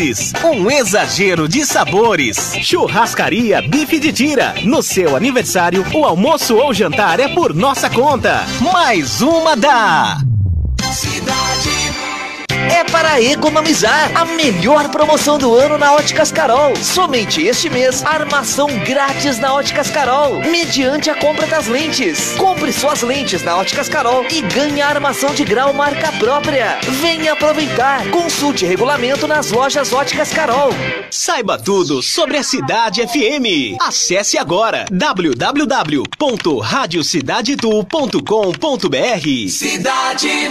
Delices, um exagero de sabores. Churrascaria Bife de Tira. No seu aniversário, o almoço ou jantar é por nossa conta. Mais uma da é para economizar. A melhor promoção do ano na Óticas Carol. Somente este mês, armação grátis na Óticas Carol, mediante a compra das lentes. Compre suas lentes na Óticas Carol e ganhe a armação de grau marca própria. Venha aproveitar. Consulte regulamento nas lojas Óticas Carol. Saiba tudo sobre a Cidade FM. Acesse agora www.radiocidadetu.com.br. Cidade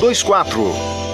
024.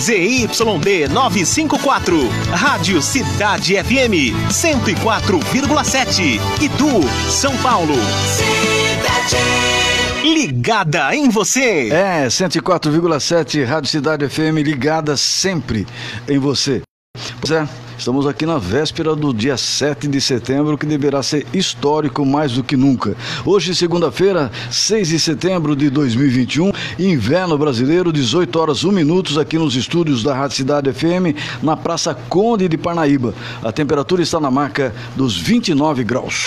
ZYD 954, Rádio Cidade FM 104,7, Itu, São Paulo. Cidade. Ligada em você. É, 104,7, Rádio Cidade FM, ligada sempre em você. Pois é. Estamos aqui na véspera do dia 7 de setembro, que deverá ser histórico mais do que nunca. Hoje, segunda-feira, 6 de setembro de 2021, inverno brasileiro, 18 horas 1 minutos aqui nos estúdios da Rádio Cidade FM, na Praça Conde de Parnaíba. A temperatura está na marca dos 29 graus.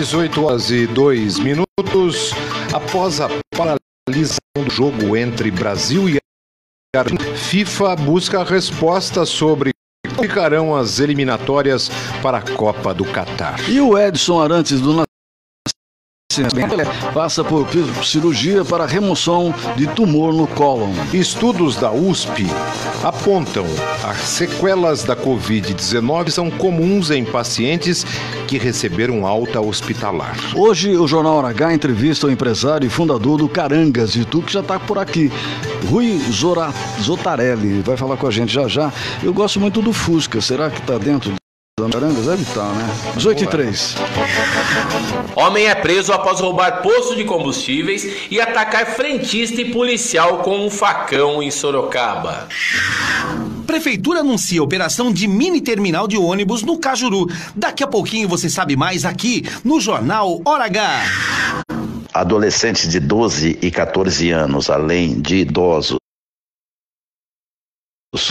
18 horas e 2 minutos. Após a paralisação do jogo entre Brasil e Argentina, FIFA busca respostas sobre como ficarão as eliminatórias para a Copa do Catar. E o Edson Arantes do passa por cirurgia para remoção de tumor no cólon. Estudos da USP apontam as sequelas da Covid-19 são comuns em pacientes que receberam alta hospitalar. Hoje o Jornal H entrevista o empresário e fundador do Carangas de Tu, que já está por aqui, Rui Zora, Zotarelli, vai falar com a gente já já. Eu gosto muito do Fusca, será que está dentro Carangas deve estar, né? 18 e 3. Homem é preso após roubar poço de combustíveis e atacar frentista e policial com um facão em Sorocaba. Prefeitura anuncia operação de mini terminal de ônibus no Cajuru. Daqui a pouquinho você sabe mais aqui no Jornal Hora H. Adolescentes de 12 e 14 anos, além de idosos,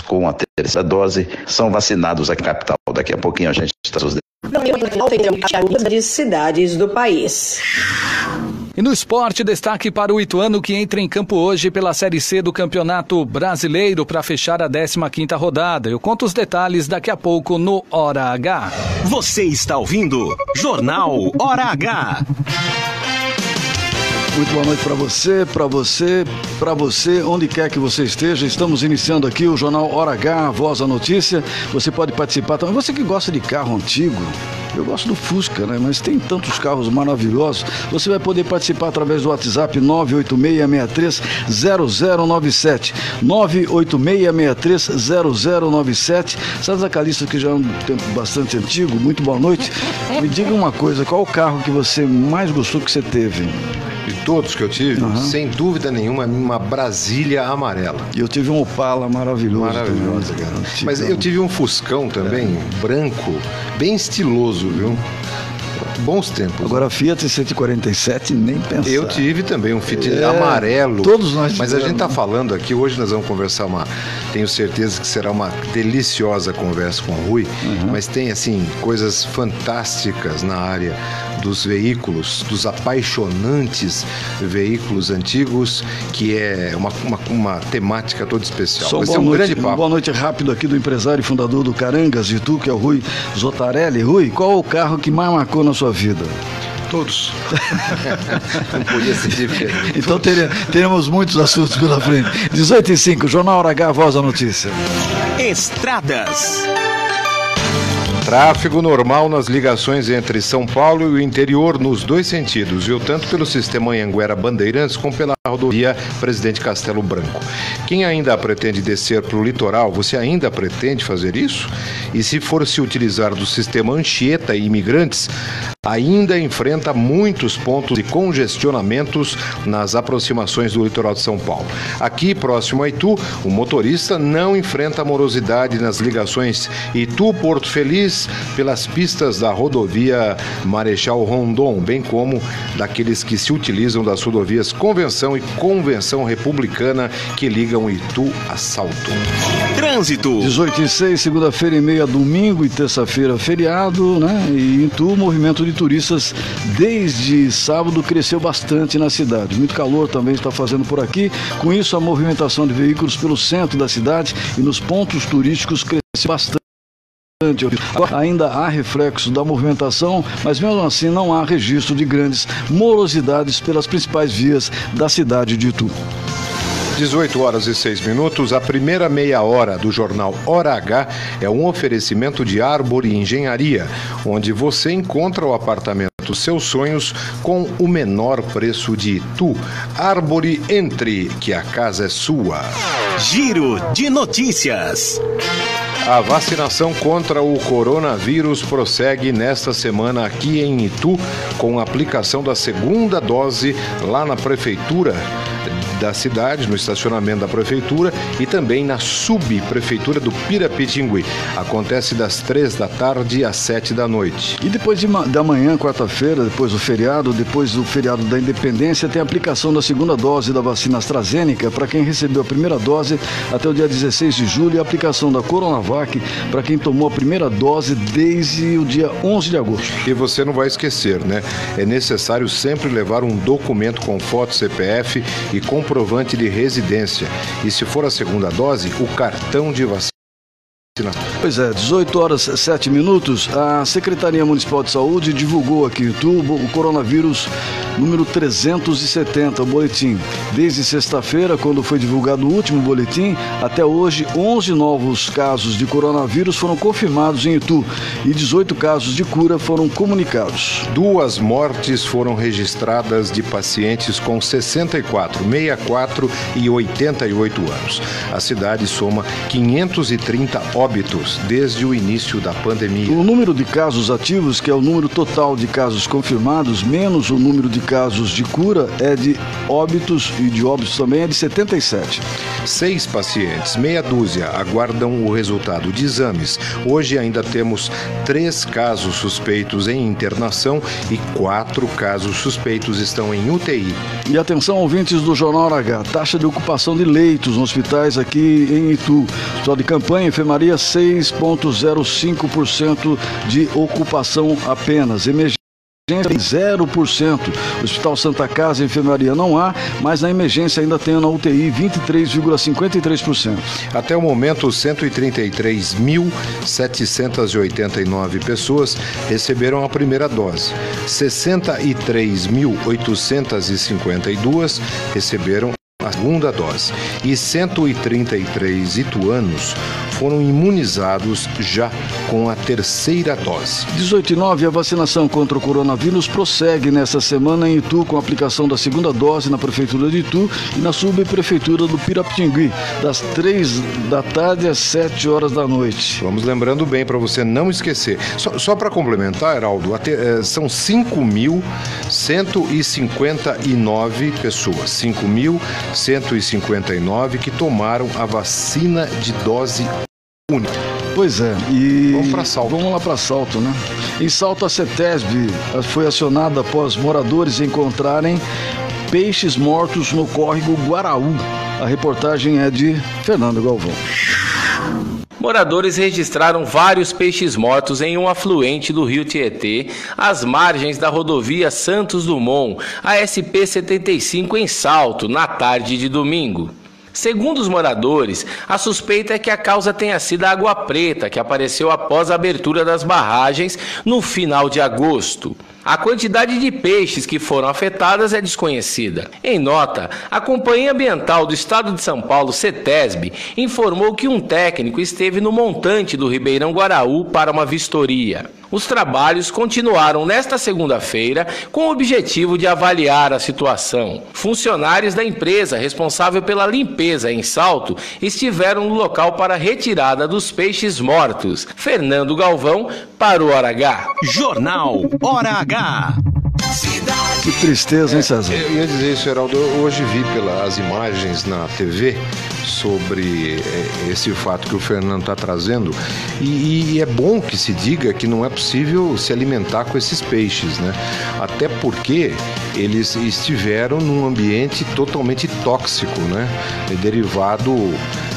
com a terceira dose são vacinados aqui na capital. Daqui a pouquinho a gente está os de cidades do país. E no esporte, destaque para o Ituano que entra em campo hoje pela Série C do Campeonato Brasileiro para fechar a 15ª rodada. Eu conto os detalhes daqui a pouco no Hora H. Você está ouvindo Jornal Hora H. Muito boa noite para você, para você, para você, onde quer que você esteja. Estamos iniciando aqui o Jornal Hora H, Voz da Notícia. Você pode participar também. Você que gosta de carro antigo, eu gosto do Fusca, né? Mas tem tantos carros maravilhosos. Você vai poder participar através do WhatsApp 986630097. 986630097. César Calista, que já é um tempo bastante antigo, muito boa noite. Me diga uma coisa, qual o carro que você mais gostou que você teve? Todos que eu tive, uhum. sem dúvida nenhuma, uma Brasília amarela. E eu tive um Opala maravilhoso. Maravilhoso, cara. Mas eu tive um Fuscão também, é. branco, bem estiloso, viu? Bons tempos. Agora Fiat 147 nem pensar. Eu tive também um Fiat é, amarelo. Todos nós Mas a gente está falando aqui, hoje nós vamos conversar uma. Tenho certeza que será uma deliciosa conversa com o Rui, uhum. mas tem assim coisas fantásticas na área dos veículos, dos apaixonantes veículos antigos, que é uma, uma, uma temática toda especial. Só Vai ser um noite, grande papo. Boa noite rápido aqui do empresário e fundador do Carangas de Tu, que é o Rui Zotarelli. Rui, qual o carro que mais marcou na sua vida? Todos. Não podia ser diferente. Então teremos muitos assuntos pela frente. 18 e 5, Jornal Hora H, Voz da Notícia. Estradas. Tráfego normal nas ligações entre São Paulo e o interior nos dois sentidos, viu? Tanto pelo sistema Anhanguera Bandeirantes como pela rodovia Presidente Castelo Branco. Quem ainda pretende descer para o litoral, você ainda pretende fazer isso? E se for se utilizar do sistema Anchieta e imigrantes, ainda enfrenta muitos pontos de congestionamentos nas aproximações do litoral de São Paulo. Aqui, próximo a Itu, o motorista não enfrenta morosidade nas ligações Itu-Porto Feliz pelas pistas da rodovia Marechal Rondon, bem como daqueles que se utilizam das rodovias Convenção e Convenção Republicana que ligam Itu a Salto. Trânsito. 18 e 6, segunda-feira e meia, domingo e terça-feira feriado, né? E Itu, movimento de turistas desde sábado cresceu bastante na cidade. Muito calor também está fazendo por aqui. Com isso, a movimentação de veículos pelo centro da cidade e nos pontos turísticos cresceu bastante. Ainda há reflexo da movimentação, mas mesmo assim não há registro de grandes morosidades pelas principais vias da cidade de Itu. 18 horas e 6 minutos, a primeira meia hora do jornal Hora H é um oferecimento de Árvore Engenharia, onde você encontra o apartamento dos seus sonhos com o menor preço de Itu. Árvore Entre, que a casa é sua. Giro de notícias. A vacinação contra o coronavírus prossegue nesta semana aqui em Itu, com a aplicação da segunda dose lá na prefeitura da cidade, no estacionamento da prefeitura e também na subprefeitura do Pirapitingui. Acontece das três da tarde às sete da noite. E depois de, da manhã, quarta-feira, depois do feriado, depois do feriado da Independência, tem a aplicação da segunda dose da vacina AstraZeneca para quem recebeu a primeira dose até o dia 16 de julho e a aplicação da Coronavac para quem tomou a primeira dose desde o dia 11 de agosto. E você não vai esquecer, né? É necessário sempre levar um documento com foto CPF e com comprovante de residência e, se for a segunda dose, o cartão de vacina. Pois é, 18 horas 7 minutos. A Secretaria Municipal de Saúde divulgou aqui em YouTube o coronavírus número 370, o boletim. Desde sexta-feira, quando foi divulgado o último boletim, até hoje, 11 novos casos de coronavírus foram confirmados em Itu e 18 casos de cura foram comunicados. Duas mortes foram registradas de pacientes com 64, 64 e 88 anos. A cidade soma 530 óbitos desde o início da pandemia. O número de casos ativos, que é o número total de casos confirmados, menos o número de casos de cura é de óbitos e de óbitos também é de 77. Seis pacientes, meia dúzia, aguardam o resultado de exames. Hoje ainda temos três casos suspeitos em internação e quatro casos suspeitos estão em UTI. E atenção, ouvintes do Jornal H, taxa de ocupação de leitos nos hospitais aqui em Itu. Hospital de campanha, enfermaria 6,05% de ocupação apenas. Emergência 0%. Hospital Santa Casa, enfermaria não há, mas na emergência ainda tem na UTI 23,53%. Até o momento, 133.789 pessoas receberam a primeira dose. 63.852 receberam a segunda dose e 133 ituanos foram imunizados já com a terceira dose. 18 e 9, a vacinação contra o coronavírus prossegue nesta semana em Itu com a aplicação da segunda dose na Prefeitura de Itu e na Subprefeitura do Pirapitingui, das 3 da tarde às 7 horas da noite. Vamos lembrando bem para você não esquecer. Só, só para complementar, Heraldo, até, eh, são 5.159 pessoas, 5.159 que tomaram a vacina de dose única. Pois é, e. Vamos para Salto. Vamos lá para Salto, né? Em Salto, a CETESB foi acionada após moradores encontrarem peixes mortos no córrego Guaraú. A reportagem é de Fernando Galvão. Moradores registraram vários peixes mortos em um afluente do rio Tietê, às margens da rodovia Santos Dumont, a SP-75 em Salto, na tarde de domingo. Segundo os moradores, a suspeita é que a causa tenha sido a água preta que apareceu após a abertura das barragens no final de agosto. A quantidade de peixes que foram afetadas é desconhecida. Em nota, a Companhia Ambiental do Estado de São Paulo, CETESB, informou que um técnico esteve no montante do Ribeirão Guaraú para uma vistoria. Os trabalhos continuaram nesta segunda-feira com o objetivo de avaliar a situação. Funcionários da empresa responsável pela limpeza em Salto estiveram no local para a retirada dos peixes mortos. Fernando Galvão para o Hora H. Jornal Hora H. Que tristeza, hein, César? Eu ia dizer isso, Heraldo. Eu hoje vi pelas imagens na TV sobre eh, esse fato que o Fernando está trazendo. E, e, é bom que se diga que não é possível se alimentar com esses peixes, né? Até porque eles estiveram num ambiente totalmente tóxico, né? Derivado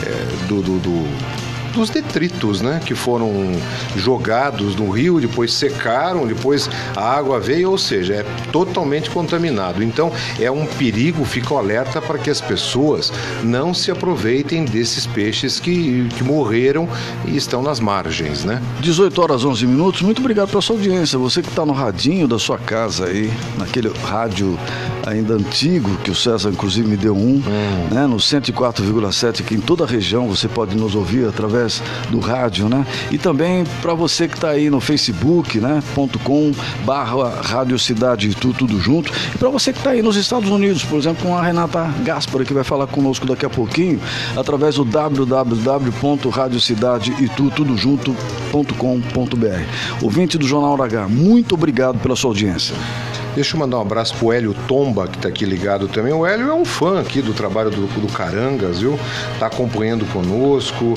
é, do, do, do dos detritos, né? Que foram jogados no rio, depois secaram, depois a água veio, ou seja, é totalmente contaminado. Então é um perigo, fica alerta para que as pessoas não se aproveitem desses peixes que, que morreram e estão nas margens, né? 18 horas 11 minutos, muito obrigado pela sua audiência. Você que está no radinho da sua casa aí, naquele rádio ainda antigo, que o César inclusive me deu um, hum. né? No 104,7 aqui em toda a região, você pode nos ouvir através através do rádio, né? E também para você que está aí no Facebook, né? .com barra Rádio Cidade tudo, tudo junto. E para você que está aí nos Estados Unidos, por exemplo, com a Renata Gaspar, que vai falar conosco daqui a pouquinho, através do www.radiocidadeitutudo.com.br. Ouvinte do Jornal H, muito obrigado pela sua audiência. Deixa eu mandar um abraço pro Hélio Tomba, que está aqui ligado também. O Hélio é um fã aqui do trabalho do, do Carangas, viu? Está acompanhando conosco.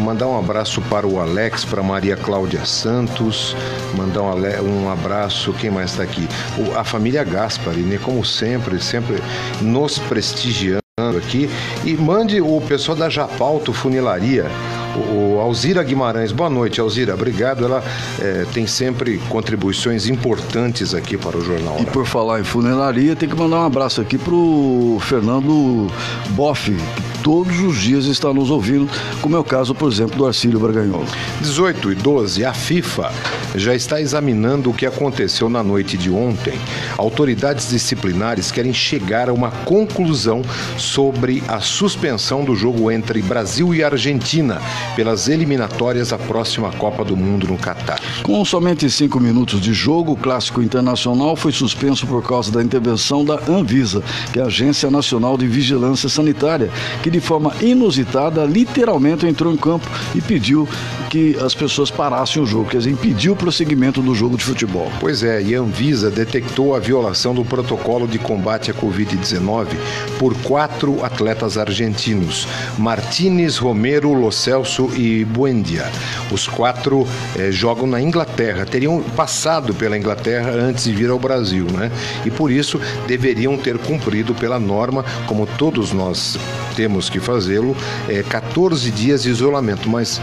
Mandar um abraço para o Alex, para Maria Cláudia Santos. Mandar um, um abraço, quem mais está aqui? O, a família Gaspari, né? Como sempre, sempre nos prestigiando aqui. E mande o pessoal da Japalto Funilaria o Alzira Guimarães. Boa noite, Alzira. Obrigado. Ela é, tem sempre contribuições importantes aqui para o jornal. E por falar em funelaria, tem que mandar um abraço aqui para o Fernando Boff, que todos os dias está nos ouvindo, como é o caso, por exemplo, do Arcílio Braganhol. 18 e 12, a FIFA já está examinando o que aconteceu na noite de ontem. Autoridades disciplinares querem chegar a uma conclusão sobre a suspensão do jogo entre Brasil e Argentina pelas eliminatórias à próxima Copa do Mundo no Catar. Com somente cinco minutos de jogo, o clássico internacional foi suspenso por causa da intervenção da Anvisa, que é a Agência Nacional de Vigilância Sanitária, que de forma inusitada literalmente entrou em campo e pediu que as pessoas parassem o jogo, quer dizer, impediu prosseguimento do jogo de futebol. Pois é, e a Anvisa detectou a violação do protocolo de combate à Covid-19 por quatro atletas argentinos: Martínez, Romero, Los Celso e Buendia. Os quatro eh, jogam na Inglaterra, teriam passado pela Inglaterra antes de vir ao Brasil, né? E por isso deveriam ter cumprido pela norma, como todos nós temos que fazê-lo, é, 14 dias de isolamento. Mas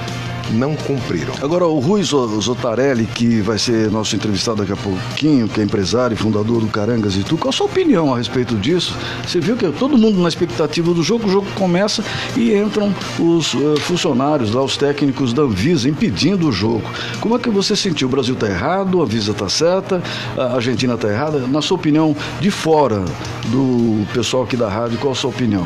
não cumpriram. Agora, o Rui Zotarelli, que vai ser nosso entrevistado daqui a pouquinho, que é empresário e fundador do Carangas e tu, qual a sua opinião a respeito disso? Você viu que todo mundo na expectativa do jogo, o jogo começa e entram os uh, funcionários lá, os técnicos da Anvisa, impedindo o jogo. Como é que você sentiu? O Brasil está errado, a Anvisa está certa, a Argentina está errada? Na sua opinião, de fora do pessoal aqui da rádio, qual a sua opinião?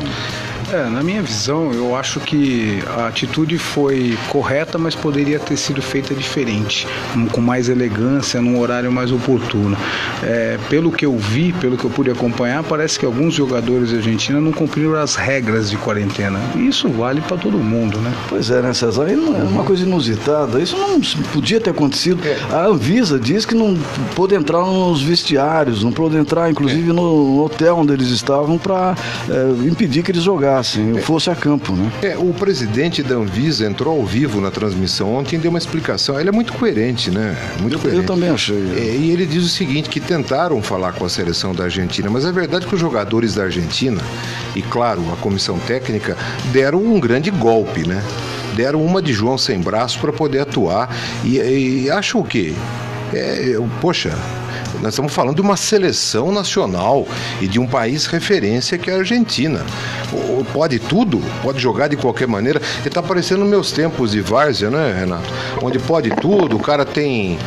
É, na minha visão, eu acho que a atitude foi correta, mas poderia ter sido feita diferente, com mais elegância, num horário mais oportuno. É, pelo que eu vi, pelo que eu pude acompanhar, parece que alguns jogadores da Argentina não cumpriram as regras de quarentena. E isso vale para todo mundo, né? Pois é, né, César? É uma coisa inusitada. Isso não podia ter acontecido. É. A Anvisa diz que não pôde entrar nos vestiários, não pôde entrar, inclusive, é. no hotel onde eles estavam para é, impedir que eles jogassem jogassem, fosse a campo, né? É, o presidente da Anvisa entrou ao vivo na transmissão ontem e deu uma explicação. Ele é muito coerente, né? Muito eu, coerente. Eu também achei. É, e ele diz o seguinte, que tentaram falar com a seleção da Argentina, mas é verdade que os jogadores da Argentina, e claro, a comissão técnica, deram um grande golpe, né? Deram uma de João sem braço para poder atuar. E, e acho o quê? É, poxa, nós estamos falando de uma seleção nacional e de um país referência que é a Argentina. Pode tudo, pode jogar de qualquer maneira. Ele está parecendo meus tempos de várzea, né, Renato? Onde pode tudo, o cara tem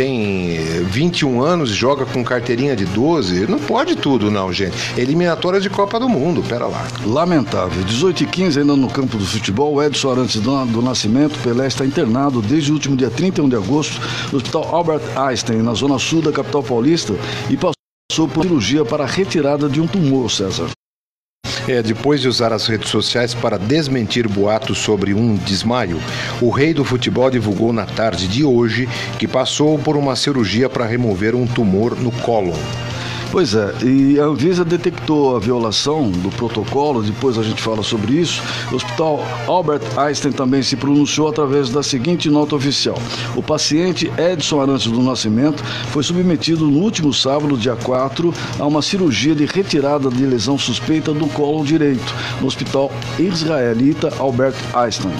tem 21 anos e joga com carteirinha de 12. Não pode tudo, não, gente. Eliminatória de Copa do Mundo, pera lá. Lamentável. 18 e 15 ainda no campo do futebol. Edson Arantes do, do Nascimento, Pelé está internado desde o último dia 31 de agosto no Hospital Albert Einstein, na zona sul da capital paulista, e passou por cirurgia para a retirada de um tumor, César. É, depois de usar as redes sociais para desmentir boatos sobre um desmaio, o rei do futebol divulgou na tarde de hoje que passou por uma cirurgia para remover um tumor no cólon. Pois é, e a Anvisa detectou a violação do protocolo, depois a gente fala sobre isso. O Hospital Albert Einstein também se pronunciou através da seguinte nota oficial: O paciente Edson Arantes do Nascimento foi submetido no último sábado, dia 4, a uma cirurgia de retirada de lesão suspeita do colo direito, no Hospital Israelita Albert Einstein.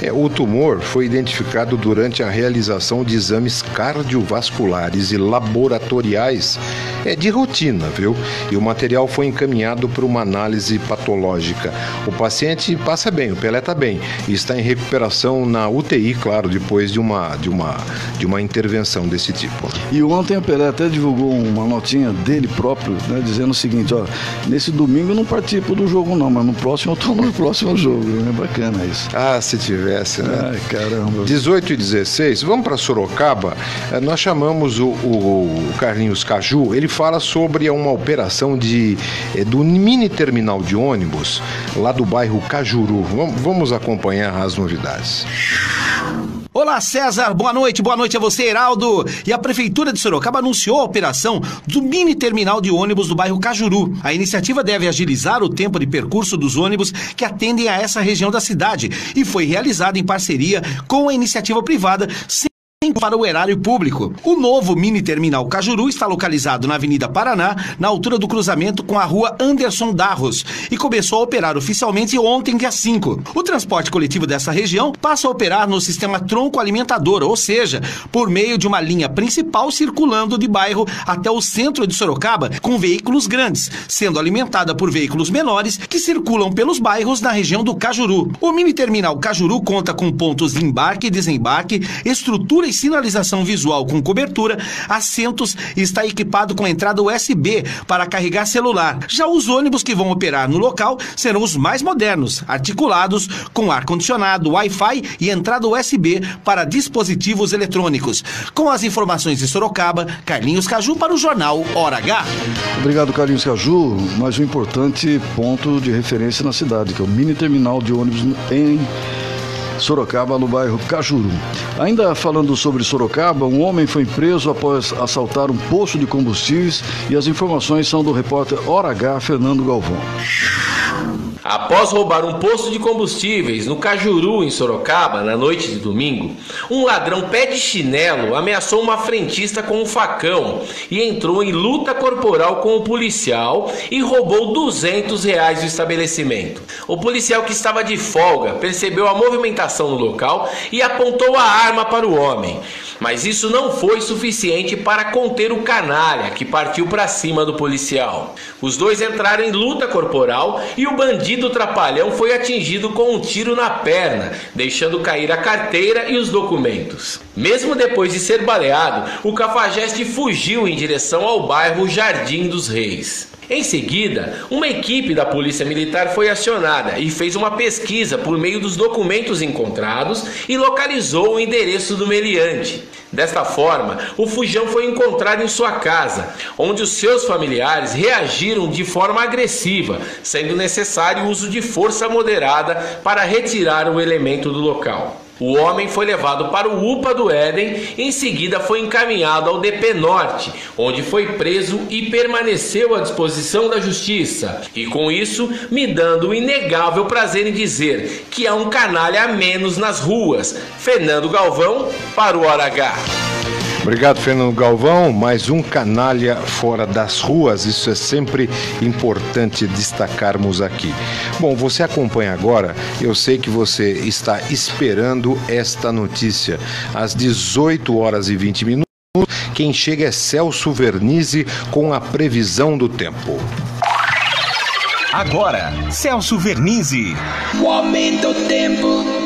É, o tumor foi identificado durante a realização de exames cardiovasculares e laboratoriais é de rotina, viu? E o material foi encaminhado para uma análise patológica. O paciente passa bem, o Pelé está bem e está em recuperação na UTI, claro, depois de uma, de uma, de uma intervenção desse tipo. E ontem o Pelé até divulgou uma notinha dele próprio, né, dizendo o seguinte, ó, nesse domingo eu não participo do jogo não, mas no próximo eu estou no próximo jogo, né? Bacana isso. Ah, se tivesse, né? Ai, caramba. 18 e 16, vamos para Sorocaba. Eh, nós chamamos o, o Carlinhos Caju, ele fala sobre uma operação de, eh, do mini terminal de ônibus lá do bairro Cajuru. Vamos acompanhar as novidades. Olá, César. Boa noite. Boa noite a você, Heraldo. E a Prefeitura de Sorocaba anunciou a operação do mini terminal de ônibus do bairro Cajuru. A iniciativa deve agilizar o tempo de percurso dos ônibus que atendem a essa região da cidade e foi realizada em parceria com a iniciativa privada para o erário público. O novo mini terminal Cajuru está localizado na Avenida Paraná, na altura do cruzamento com a rua Anderson Darros, e começou a operar oficialmente ontem, dia 5. O transporte coletivo dessa região passa a operar no sistema tronco alimentador, ou seja, por meio de uma linha principal circulando de bairro até o centro de Sorocaba com veículos grandes, sendo alimentada por veículos menores que circulam pelos bairros na região do Cajuru. O mini terminal Cajuru conta com pontos de embarque e desembarque, estrutura sinalização visual com cobertura, assentos e está equipado com entrada USB para carregar celular. Já os ônibus que vão operar no local serão os mais modernos, articulados com ar-condicionado, Wi-Fi e entrada USB para dispositivos eletrônicos. Com as informações de Sorocaba, Carlinhos Caju para o jornal Hora H. Obrigado, Carlinhos Caju. Mais um importante ponto de referência na cidade, que é o mini terminal de ônibus em Sorocaba, no bairro Cajuru. Ainda falando sobre Sorocaba, um homem foi preso após assaltar um poço de combustíveis e as informações são do repórter Hora H, Fernando Galvão. Após roubar um posto de combustíveis no Cajuru, em Sorocaba, na noite de domingo, um ladrão pé de chinelo ameaçou uma frentista com um facão e entrou em luta corporal com o policial e roubou 200 reais do estabelecimento. O policial que estava de folga percebeu a movimentação no local e apontou a arma para o homem. Mas isso não foi suficiente para conter o canalha que partiu para cima do policial. Os dois entraram em luta corporal e o bandido trapalhão foi atingido com um tiro na perna, deixando cair a carteira e os documentos. Mesmo depois de ser baleado, o cafajeste fugiu em direção ao bairro Jardim dos Reis. Em seguida, uma equipe da Polícia Militar foi acionada e fez uma pesquisa por meio dos documentos encontrados e localizou o endereço do meliante. Desta forma, o fujão foi encontrado em sua casa, onde os seus familiares reagiram de forma agressiva, sendo necessário o uso de força moderada para retirar o elemento do local. O homem foi levado para o UPA do Éden em seguida foi encaminhado ao DP Norte, onde foi preso e permaneceu à disposição da justiça. E com isso, me dando o inegável prazer em dizer que há um canalha a menos nas ruas. Fernando Galvão para o Hora H. Obrigado, Fernando Galvão. Mais um canalha fora das ruas. Isso é sempre importante destacarmos aqui. Bom, você acompanha agora. Eu sei que você está esperando esta notícia. Às 18 horas e 20 minutos, quem chega é Celso Vernizzi com a previsão do tempo. Agora, Celso Vernizzi. O aumento do tempo.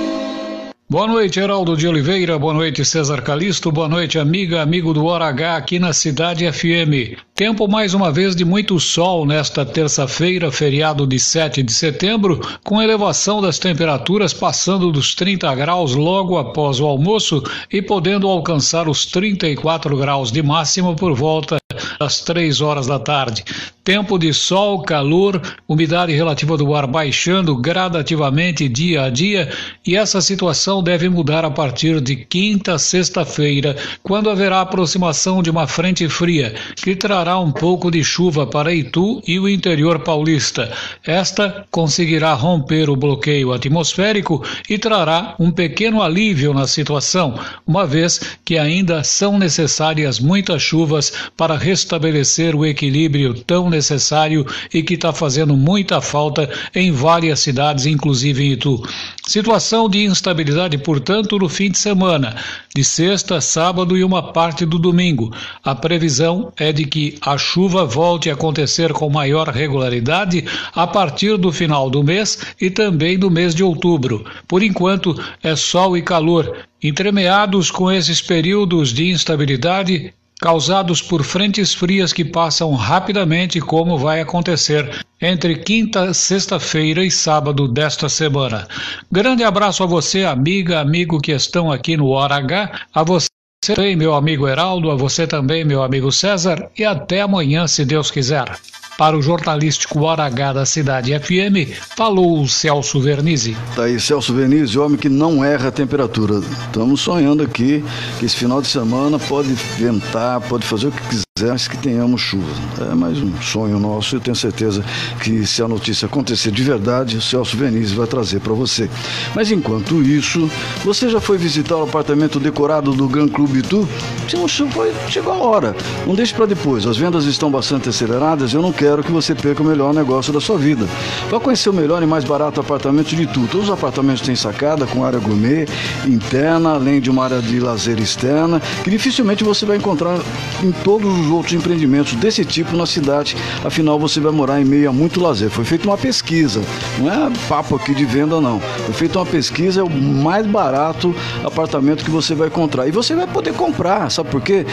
Boa noite, Heraldo de Oliveira. Boa noite, César Calisto. Boa noite, amiga, amigo do Hora H aqui na Cidade FM. Tempo mais uma vez de muito sol nesta terça-feira, feriado de 7 de setembro, com elevação das temperaturas passando dos 30 graus logo após o almoço e podendo alcançar os 34 graus de máximo por volta das 3 horas da tarde. Tempo de sol, calor, umidade relativa do ar baixando gradativamente dia a dia e essa situação deve mudar a partir de quinta, sexta-feira, quando haverá aproximação de uma frente fria que trará um pouco de chuva para Itu e o interior paulista. Esta conseguirá romper o bloqueio atmosférico e trará um pequeno alívio na situação, uma vez que ainda são necessárias muitas chuvas para restabelecer o equilíbrio tão necessário e que está fazendo muita falta em várias cidades, inclusive em Itu. Situação de instabilidade, portanto, no fim de semana, de sexta, sábado e uma parte do domingo. A previsão é de que a chuva volte a acontecer com maior regularidade a partir do final do mês e também do mês de outubro. Por enquanto, é sol e calor, entremeados com esses períodos de instabilidade causados por frentes frias que passam rapidamente, como vai acontecer entre quinta, sexta-feira e sábado desta semana. Grande abraço a você, amiga, amigo que estão aqui no Hora H, a você também, meu amigo Heraldo, a você também, meu amigo César, e até amanhã, se Deus quiser. Para o jornalístico Hora H da Cidade FM, falou o Celso Vernizzi. Tá aí, Celso Vernizzi, homem que não erra a temperatura. Estamos sonhando aqui que esse final de semana pode ventar, pode fazer o que quiser mas que tenhamos chuva. É mais um sonho nosso. Eu tenho certeza que se a notícia acontecer de verdade, o Celso Venizes vai trazer para você. Mas enquanto isso, você já foi visitar o apartamento decorado do Gran Clube Itu? Se não chegou a hora. Não deixe para depois. As vendas estão bastante aceleradas. Eu não quero que você perca o melhor negócio da sua vida. Vá conhecer o melhor e mais barato apartamento de Itu. Todos os apartamentos têm sacada com área gourmet interna, além de uma área de lazer externa, que dificilmente você vai encontrar em todos os outros empreendimentos desse tipo na cidade. Afinal, você vai morar em meio a muito lazer. Foi feita uma pesquisa, não é papo aqui de venda, não. Foi feita uma pesquisa, é o mais barato apartamento que você vai encontrar. E você vai poder comprar, sabe por quê?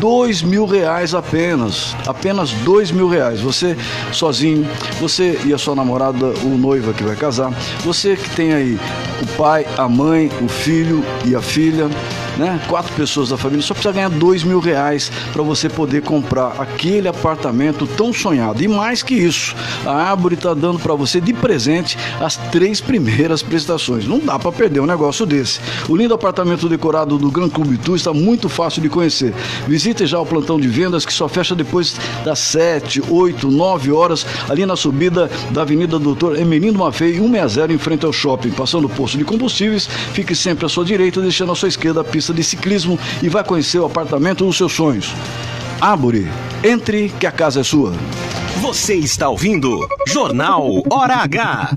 Dois mil reais apenas. Apenas dois mil reais. Você sozinho, você e a sua namorada, o noiva que vai casar, você que tem aí o pai, a mãe, o filho e a filha né? Quatro pessoas da família, só precisa ganhar dois mil reais para você poder comprar aquele apartamento tão sonhado. E mais que isso, a Árvore está dando para você de presente as três primeiras prestações. Não dá para perder um negócio desse. O lindo apartamento decorado do Gran Clube Tour está muito fácil de conhecer. Visite já o plantão de vendas que só fecha depois das 7, 8, 9 horas, ali na subida da Avenida Doutor Emelindo Mafei, 160, em frente ao shopping. Passando o posto de combustíveis, fique sempre à sua direita, deixando à sua esquerda a pista de ciclismo e vai conhecer o apartamento dos seus sonhos. Árvore, entre que a casa é sua. Você está ouvindo Jornal Hora H.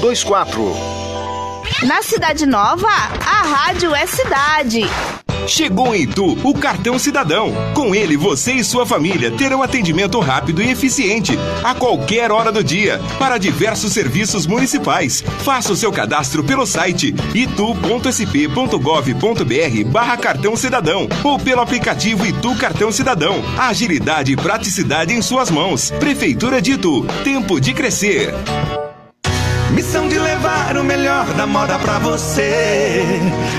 24. Na Cidade Nova, a rádio é cidade. Chegou em Itu o Cartão Cidadão. Com ele, você e sua família terão atendimento rápido e eficiente a qualquer hora do dia para diversos serviços municipais. Faça o seu cadastro pelo site itu.sp.gov.br barra Cartão Cidadão ou pelo aplicativo Itu Cartão Cidadão. Agilidade e praticidade em suas mãos. Prefeitura de Itu. Tempo de crescer. Missão de levar o melhor da moda pra você.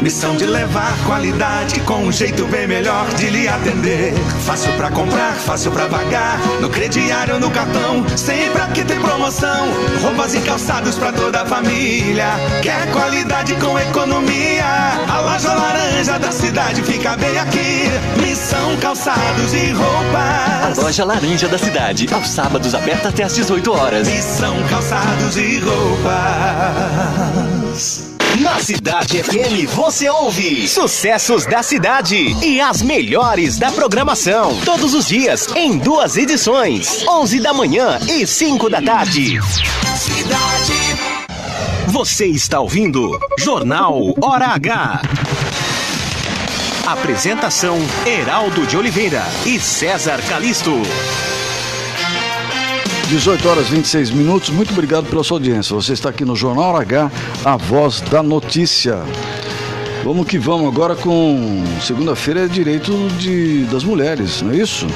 Missão de levar qualidade com um jeito bem melhor de lhe atender. Fácil pra comprar, fácil pra pagar. No crediário, no cartão, sempre aqui tem promoção. Roupas e calçados pra toda a família. Quer qualidade com economia? A loja laranja da cidade fica bem aqui. Missão calçados e roupas. A loja laranja da cidade, aos sábados aberta até às 18 horas. Missão calçados e roupas. Na Cidade FM você ouve sucessos da cidade e as melhores da programação. Todos os dias em duas edições: 11 da manhã e 5 da tarde. Cidade. Você está ouvindo Jornal Hora H. Apresentação: Heraldo de Oliveira e César Calisto. 18 horas 26 minutos. Muito obrigado pela sua audiência. Você está aqui no Jornal H, a voz da notícia. Vamos que vamos agora com segunda-feira é direito de, das mulheres, não é isso?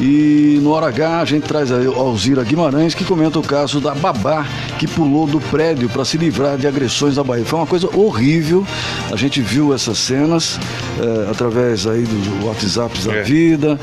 E no Hora H a gente traz a Alzira Guimarães que comenta o caso da babá que pulou do prédio para se livrar de agressões da Bahia. Foi uma coisa horrível. A gente viu essas cenas é, através aí dos WhatsApps da é. vida.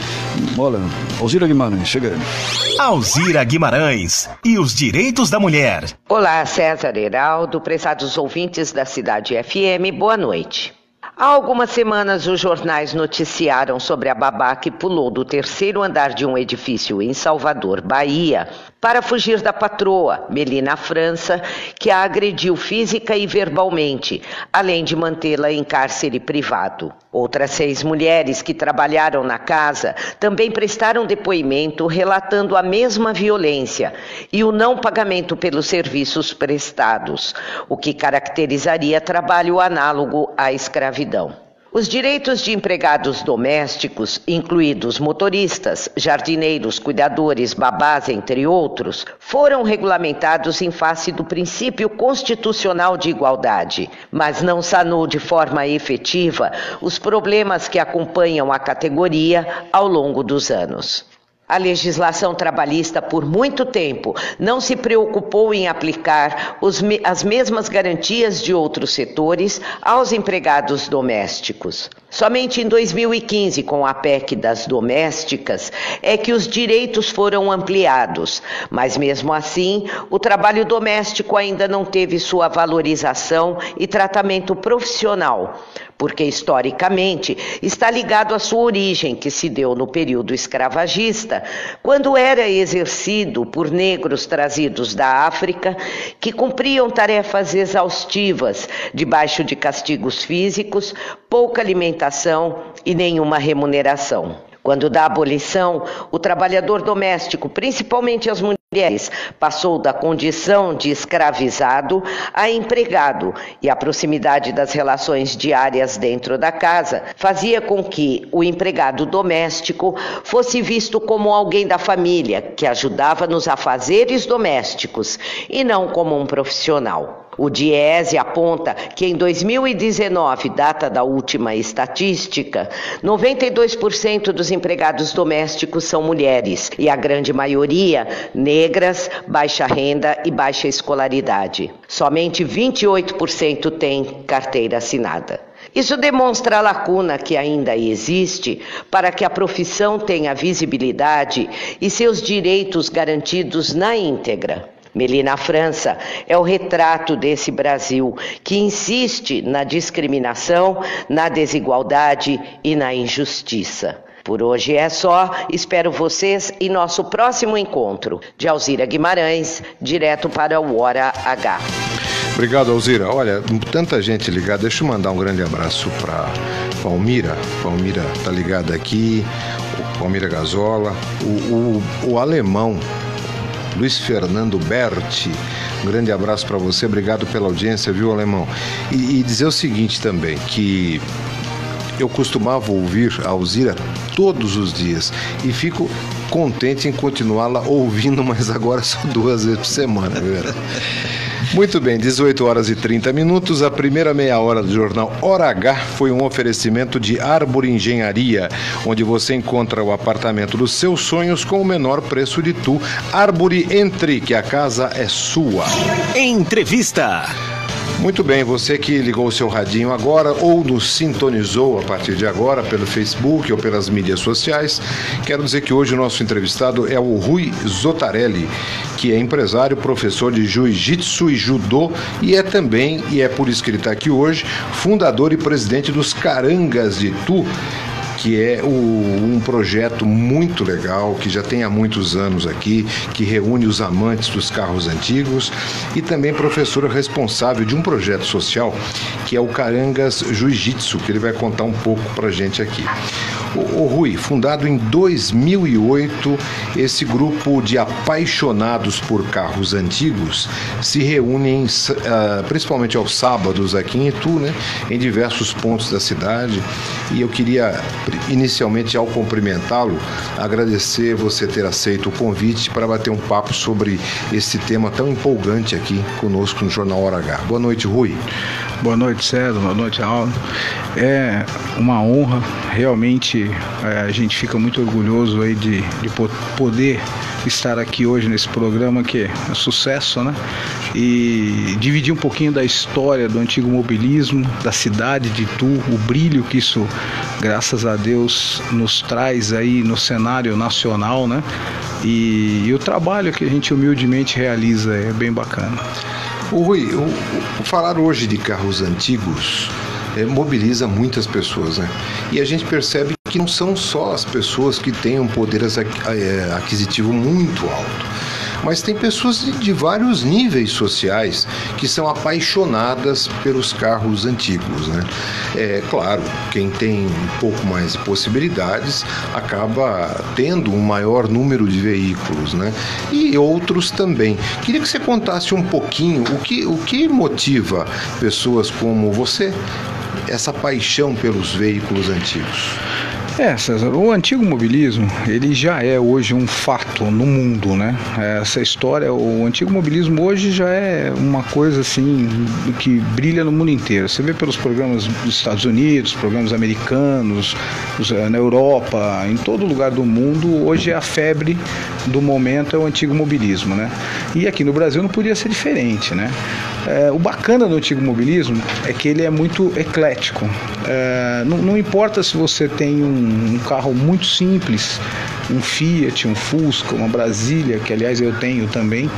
Olha, Alzira Guimarães, chega aí. Alzira Guimarães e os direitos da mulher. Olá, César Heraldo, prezados ouvintes da Cidade FM, boa noite. Há algumas semanas, os jornais noticiaram sobre a babá que pulou do terceiro andar de um edifício em Salvador, Bahia, para fugir da patroa, Melina França, que a agrediu física e verbalmente, além de mantê-la em cárcere privado. Outras seis mulheres que trabalharam na casa também prestaram depoimento relatando a mesma violência e o não pagamento pelos serviços prestados, o que caracterizaria trabalho análogo à escravidão. Os direitos de empregados domésticos, incluídos motoristas, jardineiros, cuidadores, babás, entre outros, foram regulamentados em face do princípio constitucional de igualdade, mas não sanou de forma efetiva os problemas que acompanham a categoria ao longo dos anos. A legislação trabalhista, por muito tempo, não se preocupou em aplicar os, as mesmas garantias de outros setores aos empregados domésticos. Somente em 2015, com a PEC das domésticas, é que os direitos foram ampliados, mas mesmo assim, o trabalho doméstico ainda não teve sua valorização e tratamento profissional, porque historicamente está ligado à sua origem, que se deu no período escravagista, quando era exercido por negros trazidos da África que cumpriam tarefas exaustivas, debaixo de castigos físicos, pouca alimentação e nenhuma remuneração. Quando da abolição, o trabalhador doméstico, principalmente as mulheres, passou da condição de escravizado a empregado, e a proximidade das relações diárias dentro da casa fazia com que o empregado doméstico fosse visto como alguém da família que ajudava nos afazeres domésticos e não como um profissional. O Diese aponta que em 2019, data da última estatística, 92% dos empregados domésticos são mulheres e a grande maioria negras, baixa renda e baixa escolaridade. Somente 28% têm carteira assinada. Isso demonstra a lacuna que ainda existe para que a profissão tenha visibilidade e seus direitos garantidos na íntegra. Melina França é o retrato desse Brasil que insiste na discriminação, na desigualdade e na injustiça. Por hoje é só, espero vocês em nosso próximo encontro. De Alzira Guimarães, direto para o Hora H. Obrigado, Alzira. Olha, tanta gente ligada. Deixa eu mandar um grande abraço para Palmira. Palmira tá ligada aqui, o Palmira Gazola, o, o, o alemão Luiz Fernando Berti. Um grande abraço para você, obrigado pela audiência, viu, Alemão? E, e, dizer o seguinte também, que eu costumava ouvir a Alzira todos os dias e fico contente em continuá-la ouvindo, mas agora só duas vezes por semana, viu? Muito bem, 18 horas e 30 minutos. A primeira meia hora do jornal Hora H foi um oferecimento de Árvore Engenharia, onde você encontra o apartamento dos seus sonhos com o menor preço de tu. Árvore Entre, que a casa é sua. Entrevista. Muito bem, você que ligou o seu radinho agora ou nos sintonizou a partir de agora pelo Facebook ou pelas mídias sociais, quero dizer que hoje o nosso entrevistado é o Rui Zotarelli, que é empresário, professor de jiu-jitsu e judô e é também, e é por isso que ele está aqui hoje, fundador e presidente dos Carangas de Tu que é o, um projeto muito legal, que já tem há muitos anos aqui, que reúne os amantes dos carros antigos e também professora responsável de um projeto social que é o Carangas Jiu-Jitsu, que ele vai contar um pouco para gente aqui. O, Rui, fundado em 2008, esse grupo de apaixonados por carros antigos se reúnem uh, principalmente aos sábados aqui em Itu, né, em diversos pontos da cidade. E eu queria, inicialmente, ao cumprimentá-lo, agradecer você ter aceito o convite para bater um papo sobre esse tema tão empolgante aqui conosco no Jornal Hora H. Boa noite, Rui. Boa noite, César. Boa noite, Aldo. É uma honra, realmente é, a gente fica muito orgulhoso aí de, de poder estar aqui hoje nesse programa que é sucesso, né? E dividir um pouquinho da história do antigo mobilismo, da cidade de Itu, o brilho que isso, graças a Deus, nos traz aí no cenário nacional, né? E, e o trabalho que a gente humildemente realiza é bem bacana. O Rui, o, o falar hoje de carros antigos é, mobiliza muitas pessoas, né? E a gente percebe que não são só as pessoas que têm um poder é, aquisitivo muito alto mas tem pessoas de, vários níveis sociais que são apaixonadas pelos carros antigos, né? É claro, quem tem um pouco mais de possibilidades acaba tendo um maior número de veículos, né? E outros também. Queria que você contasse um pouquinho o que, o que motiva pessoas como você essa paixão pelos veículos antigos. É, César, o antigo mobilismo, ele já é hoje um fato no mundo, né? Essa história, o antigo mobilismo hoje já é uma coisa assim que brilha no mundo inteiro. Você vê pelos programas dos Estados Unidos, programas americanos, eh, na Europa, em todo lugar do mundo, hoje é a febre do momento é o antigo mobilismo, né? E aqui no Brasil não podia ser diferente, né? É, o bacana do antigo mobilismo é que ele é muito eclético. É, não, não, importa se você tem um, um, carro muito simples, um Fiat, um Fusca, uma Brasília, que aliás eu tenho também.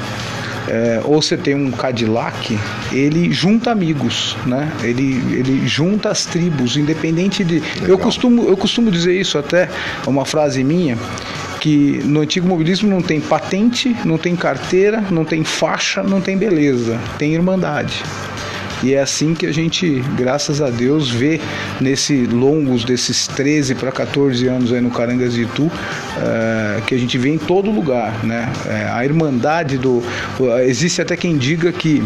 É, ou você tem um Cadillac, ele junta amigos, né? Ele, ele junta as tribos, independente de. Eu costumo, eu costumo dizer isso até, uma frase minha, que no antigo mobilismo não tem patente, não tem carteira, não tem faixa, não tem beleza, tem irmandade. E é assim que a gente, graças a Deus, vê nesse longos desses 13 para 14 anos aí no Carangazitu, uh, que a gente vê em todo lugar, né? É, a irmandade do. Existe até quem diga que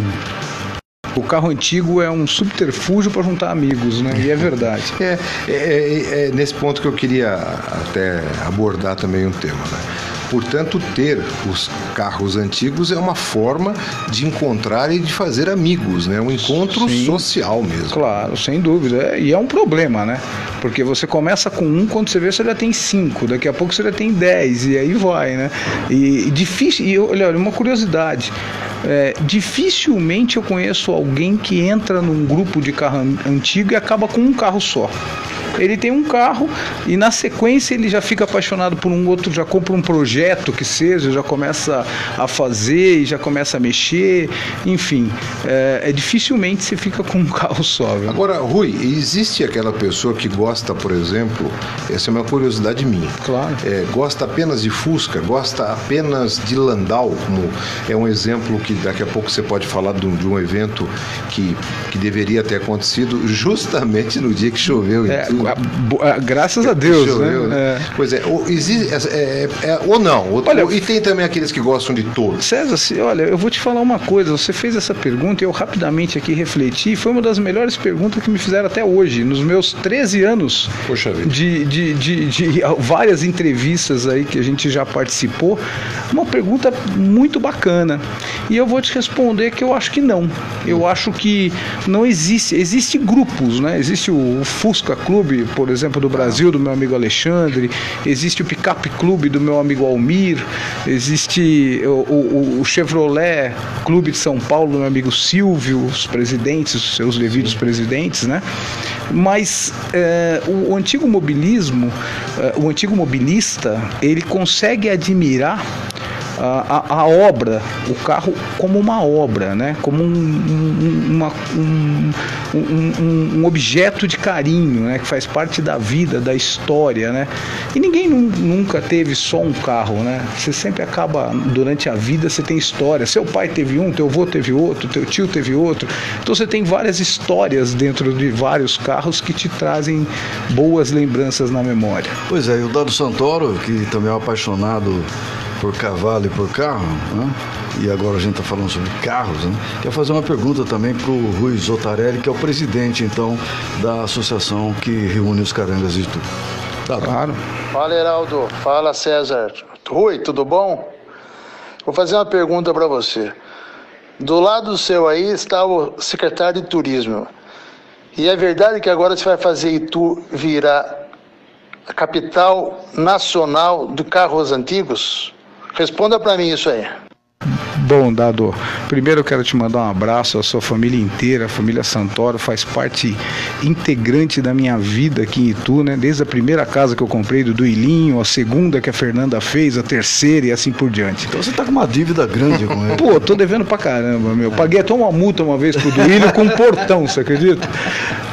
o carro antigo é um subterfúgio para juntar amigos, né? E é verdade. É, é, é, é, nesse ponto que eu queria até abordar também um tema, né? Portanto, ter os carros antigos é uma forma de encontrar e de fazer amigos, né? Um encontro Sim, social mesmo. Claro, sem dúvida. E é um problema, né? Porque você começa com um, quando você vê, você já tem cinco, daqui a pouco você já tem dez, e aí vai, né? E, e difícil. E olha, uma curiosidade. É, dificilmente eu conheço alguém que entra num grupo de carro antigo e acaba com um carro só ele tem um carro e na sequência ele já fica apaixonado por um outro, já compra um projeto que seja, já começa a fazer e já começa a mexer, enfim, é, é dificilmente você fica com um carro só. Viu? Agora, Rui, existe aquela pessoa que gosta, por exemplo, essa é uma curiosidade minha. Claro. É, gosta apenas de Fusca, gosta apenas de Landau, como é um exemplo que daqui a pouco você pode falar de um, de um evento que, que deveria ter acontecido justamente no dia que choveu. É, graças a Deus, né? né? É. Pois é, ou, existe, é, é, é, ou não. Ou, olha, e tem também aqueles que gostam de todos. César, olha, eu vou te falar uma coisa. Você fez essa pergunta e eu rapidamente aqui refleti. Foi uma das melhores perguntas que me fizeram até hoje, nos meus 13 anos de, de, de, de várias entrevistas aí que a gente já participou. Uma pergunta muito bacana. E eu vou te responder que eu acho que não. Eu acho que não existe. Existe grupos, né? Existe o Fusca Clube, por exemplo, do Brasil, do meu amigo Alexandre, existe o Pickup Clube do meu amigo Almir, existe o, o, o, Chevrolet Clube de São Paulo do meu amigo Silvio, os presidentes, os seus devidos presidentes, né? Mas é, o, o, antigo mobilismo, é, o antigo mobilista, ele consegue admirar a, a, obra, o carro como uma obra, né? como um, um, uma, um, um, objeto de carinho, né? que faz parte da vida, da história. Né? E ninguém nunca teve só um carro. Né? Você sempre acaba, durante a vida, você tem história. Seu pai teve um, teu avô teve outro, teu tio teve outro. Então você tem várias histórias dentro de vários carros que te trazem boas lembranças na memória. Pois é, e o Dado Santoro, que também é um apaixonado por cavalo e por carro, né? e agora a gente está falando sobre carros, né? quer fazer uma pergunta também para o Rui Zotarelli, que é o presidente, então, da associação que reúne os carangas e tudo. Tá, claro. Fala, Heraldo. Fala, César. Rui, tudo bom? Vou fazer uma pergunta para você. Do lado seu aí está o secretário de Turismo. E é verdade que agora você vai fazer Itu virar a capital nacional de carros antigos? Responda para mim isso aí. Bom, Dado, primeiro eu quero te mandar um abraço à sua família inteira, a família Santoro faz parte integrante da minha vida aqui em Itu, né? Desde a primeira casa que eu comprei do Duilinho, a segunda que a Fernanda fez, a terceira e assim por diante. Então você tá com uma dívida grande com ele. Pô, tô devendo pra caramba, meu. Paguei até uma multa uma vez pro Duílio com um portão, você acredita?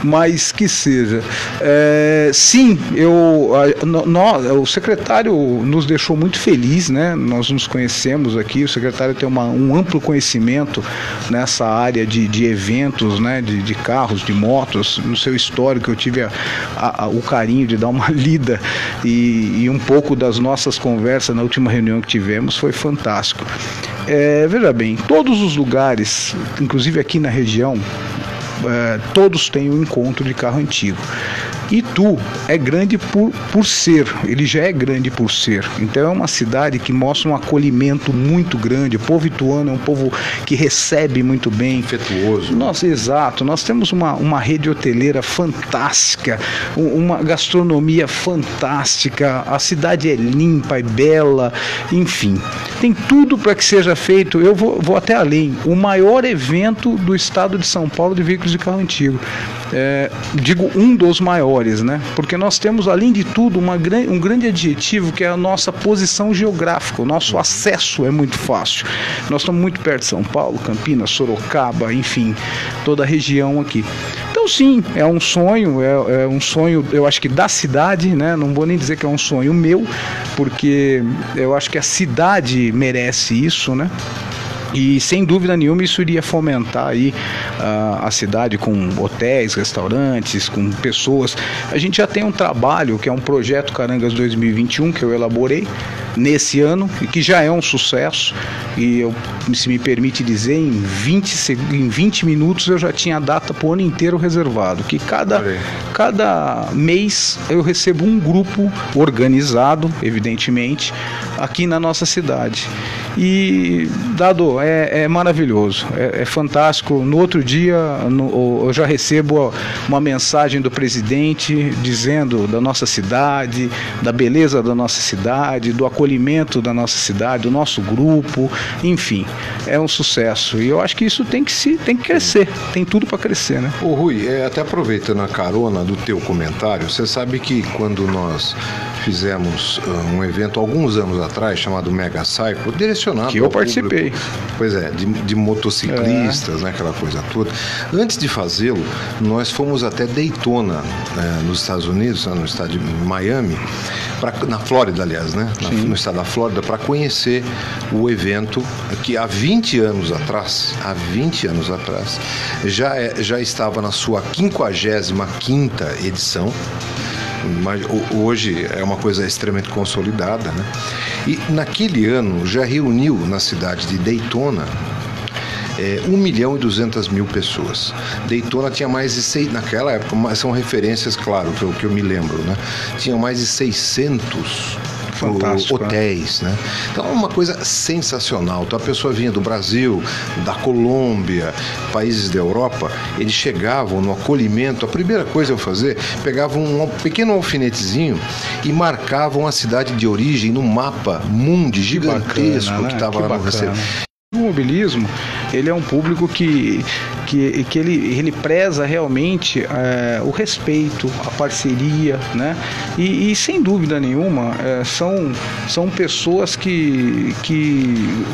Mas que seja. É, sim, eu, a, o secretário nos deixou muito feliz, né? Nós nos conhecemos aqui, o secretário tem uma um amplo conhecimento nessa área de, de eventos, né, de, de carros, de motos. No seu histórico, eu tive a, a, o carinho de dar uma lida e, e, um pouco das nossas conversas na última reunião que tivemos foi fantástico. É, veja bem, todos os lugares, inclusive aqui na região, é, todos têm um encontro de carro antigo. Itu é grande por, por ser, ele já é grande por ser. Então é uma cidade que mostra um acolhimento muito grande. O povo ituano é um povo que recebe muito bem. Afetuoso. Nossa, exato. Nós temos uma, uma rede hoteleira fantástica, uma gastronomia fantástica. A cidade é limpa, é bela, enfim. Tem tudo para que seja feito. Eu vou, vou até além. O maior evento do estado de São Paulo de veículos de carro antigo. É, digo um dos maiores, né? Porque nós temos, além de tudo, uma, um grande adjetivo que é a nossa posição geográfica, o nosso acesso é muito fácil. Nós estamos muito perto de São Paulo, Campinas, Sorocaba, enfim, toda a região aqui. Então sim, é um sonho, é, é, um sonho, eu acho que da cidade, né? Não vou nem dizer que é um sonho meu, porque eu acho que a cidade merece isso, né? E sem dúvida nenhuma isso iria fomentar aí uh, a cidade com hotéis, restaurantes, com pessoas. A gente já tem um trabalho que é um projeto Carangas 2021 que eu elaborei nesse ano e que já é um sucesso. E eu, se me permite dizer, em 20, em 20 minutos eu já tinha a data para o ano inteiro reservado. Que cada, cada mês eu recebo um grupo organizado, evidentemente, aqui na nossa cidade. E, dado, é, é maravilhoso, é, é, fantástico. No outro dia, no, eu já recebo uma mensagem do presidente dizendo da nossa cidade, da beleza da nossa cidade, do acolhimento da nossa cidade, do nosso grupo, enfim, é um sucesso. E eu acho que isso tem que se tem que crescer, tem tudo para crescer, né? Ô Rui, é, até aproveitando a carona do teu comentário, você sabe que quando nós fizemos um evento alguns anos atrás chamado Mega Cycle, direcionado que eu participei. Público, pois é, de, de motociclistas, é. né, aquela coisa toda. Antes de fazê-lo, nós fomos até Daytona, né, nos Estados Unidos, no estado de Miami, pra, na Flórida, aliás, né, na, no estado da Flórida, para conhecer o evento que há 20 anos atrás, há 20 anos atrás, já, é, já estava na sua 55 edição mas hoje é uma coisa extremamente consolidada, né? E naquele ano já reuniu na cidade de Daytona é, 1 milhão e 200 mil pessoas. Daytona tinha mais de seis, naquela época, são referências, claro, eu, que eu me lembro, né? Tinha mais de 600 Fantástico, né? hotéis, né? Então é uma coisa sensacional. Então a pessoa vinha do Brasil, da Colômbia, países da Europa, eles chegavam no acolhimento, a primeira coisa a fazer, pegavam um pequeno alfinetezinho e marcavam a cidade de origem no mapa mundi gigantesco que estava né? lá no recesso. O mobilismo, ele é um público que, que, que ele, ele preza realmente é, o respeito, a parceria, né? E, e sem dúvida nenhuma, é, são, são pessoas que, que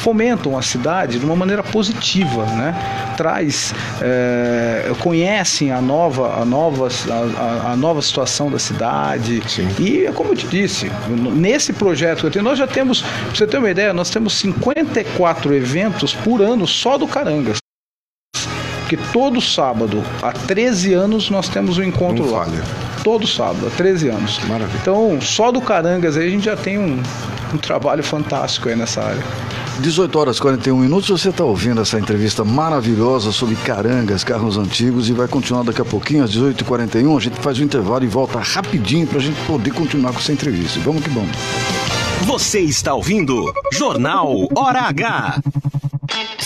fomentam a cidade de uma maneira positiva, né? Traz, é, conhecem a nova, a nova, a, a, nova situação da cidade. Sim. E como eu te disse, nesse projeto que eu tenho, nós já temos, pra você ter uma ideia, nós temos 54 eventos por ano só do Carangas. Porque todo sábado, há 13 anos, nós temos um encontro Não lá. Falha. Todo sábado, há 13 anos. Maravilha. Então, só do Carangas aí a gente já tem um, um trabalho fantástico aí nessa área. 18 horas e 41 minutos, você está ouvindo essa entrevista maravilhosa sobre carangas, carros antigos e vai continuar daqui a pouquinho, às 18h41. A gente faz o intervalo e volta rapidinho para a gente poder continuar com essa entrevista. Vamos que vamos. Você está ouvindo Jornal Hora H.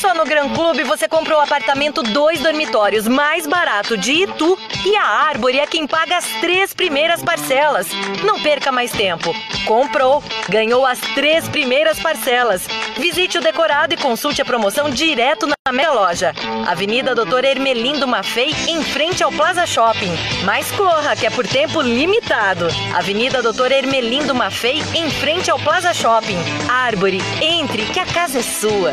Só no Gran Clube você comprou o apartamento dois dormitórios mais barato de Itu e a Árvore é quem paga as três primeiras parcelas. Não perca mais tempo. Comprou, ganhou as três primeiras parcelas. Visite o decorado e consulte a promoção direto na minha loja. Avenida Doutor Hermelindo Maffei, em frente ao Plaza Shopping. Mas corra, que é por tempo limitado. Avenida Doutor Hermelindo Maffei, em frente ao Plaza Shopping. Árvore, entre, que a casa é sua.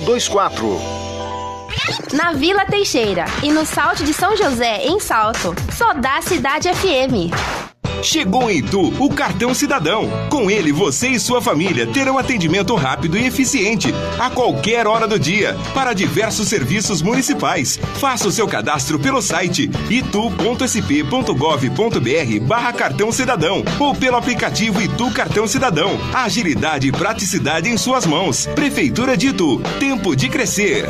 2024. Na Vila Teixeira e no Salto de São José, em Salto. Só da Cidade FM. Chegou em Itu o cartão cidadão. Com ele, você e sua família terão atendimento rápido e eficiente a qualquer hora do dia para diversos serviços municipais. Faça o seu cadastro pelo site itu.sp.gov.br barra cartão cidadão ou pelo aplicativo Itu Cartão Cidadão. Agilidade e praticidade em suas mãos. Prefeitura de Itu. Tempo de crescer.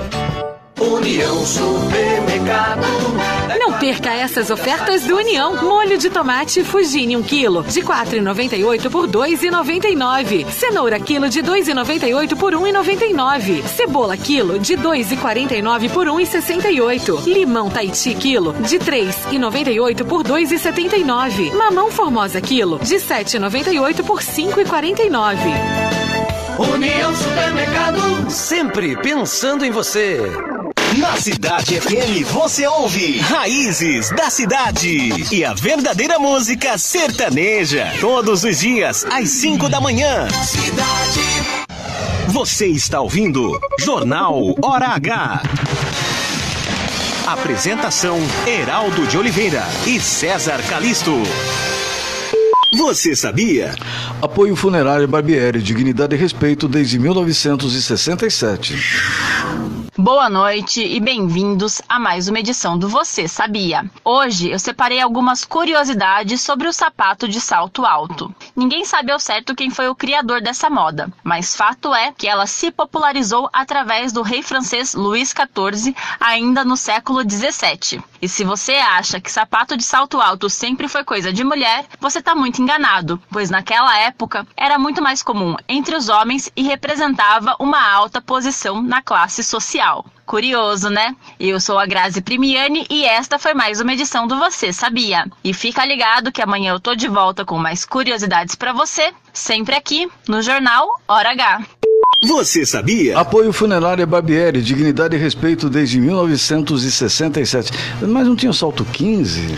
União Supermercado. Não perca essas ofertas do União. Molho de tomate Fugine 1 kg de 4,98 por 2,99. Cenoura quilo de 2,98 por 1,99. Cebola quilo de 2,49 por 1,68. Limão Tahiti quilo de 3,98 por 2,79. Mamão Formosa quilo de 7,98 por 5,49. União Supermercado. Sempre pensando em você. Na Cidade FM você ouve Raízes da Cidade e a verdadeira música sertaneja. Todos os dias, às 5 da manhã. Cidade. Você está ouvindo Jornal Hora H. Apresentação: Heraldo de Oliveira e César Calisto. Você sabia? Apoio Funerário Barbieri, dignidade e respeito desde 1967. Boa noite e bem-vindos a mais uma edição do Você Sabia. Hoje eu separei algumas curiosidades sobre o sapato de salto alto. Ninguém sabe ao certo quem foi o criador dessa moda, mas fato é que ela se popularizou através do rei francês Luís XIV ainda no século XVII. E se você acha que sapato de salto alto sempre foi coisa de mulher, você está muito enganado, pois naquela época era muito mais comum entre os homens e representava uma alta posição na classe social. Curioso, né? Eu sou a Grazi Primiani e esta foi mais uma edição do Você Sabia. E fica ligado que amanhã eu tô de volta com mais curiosidades para você, sempre aqui no Jornal Hora H. Você sabia? Apoio Funerária Barbieri, dignidade e respeito desde 1967. Mas não tinha salto 15?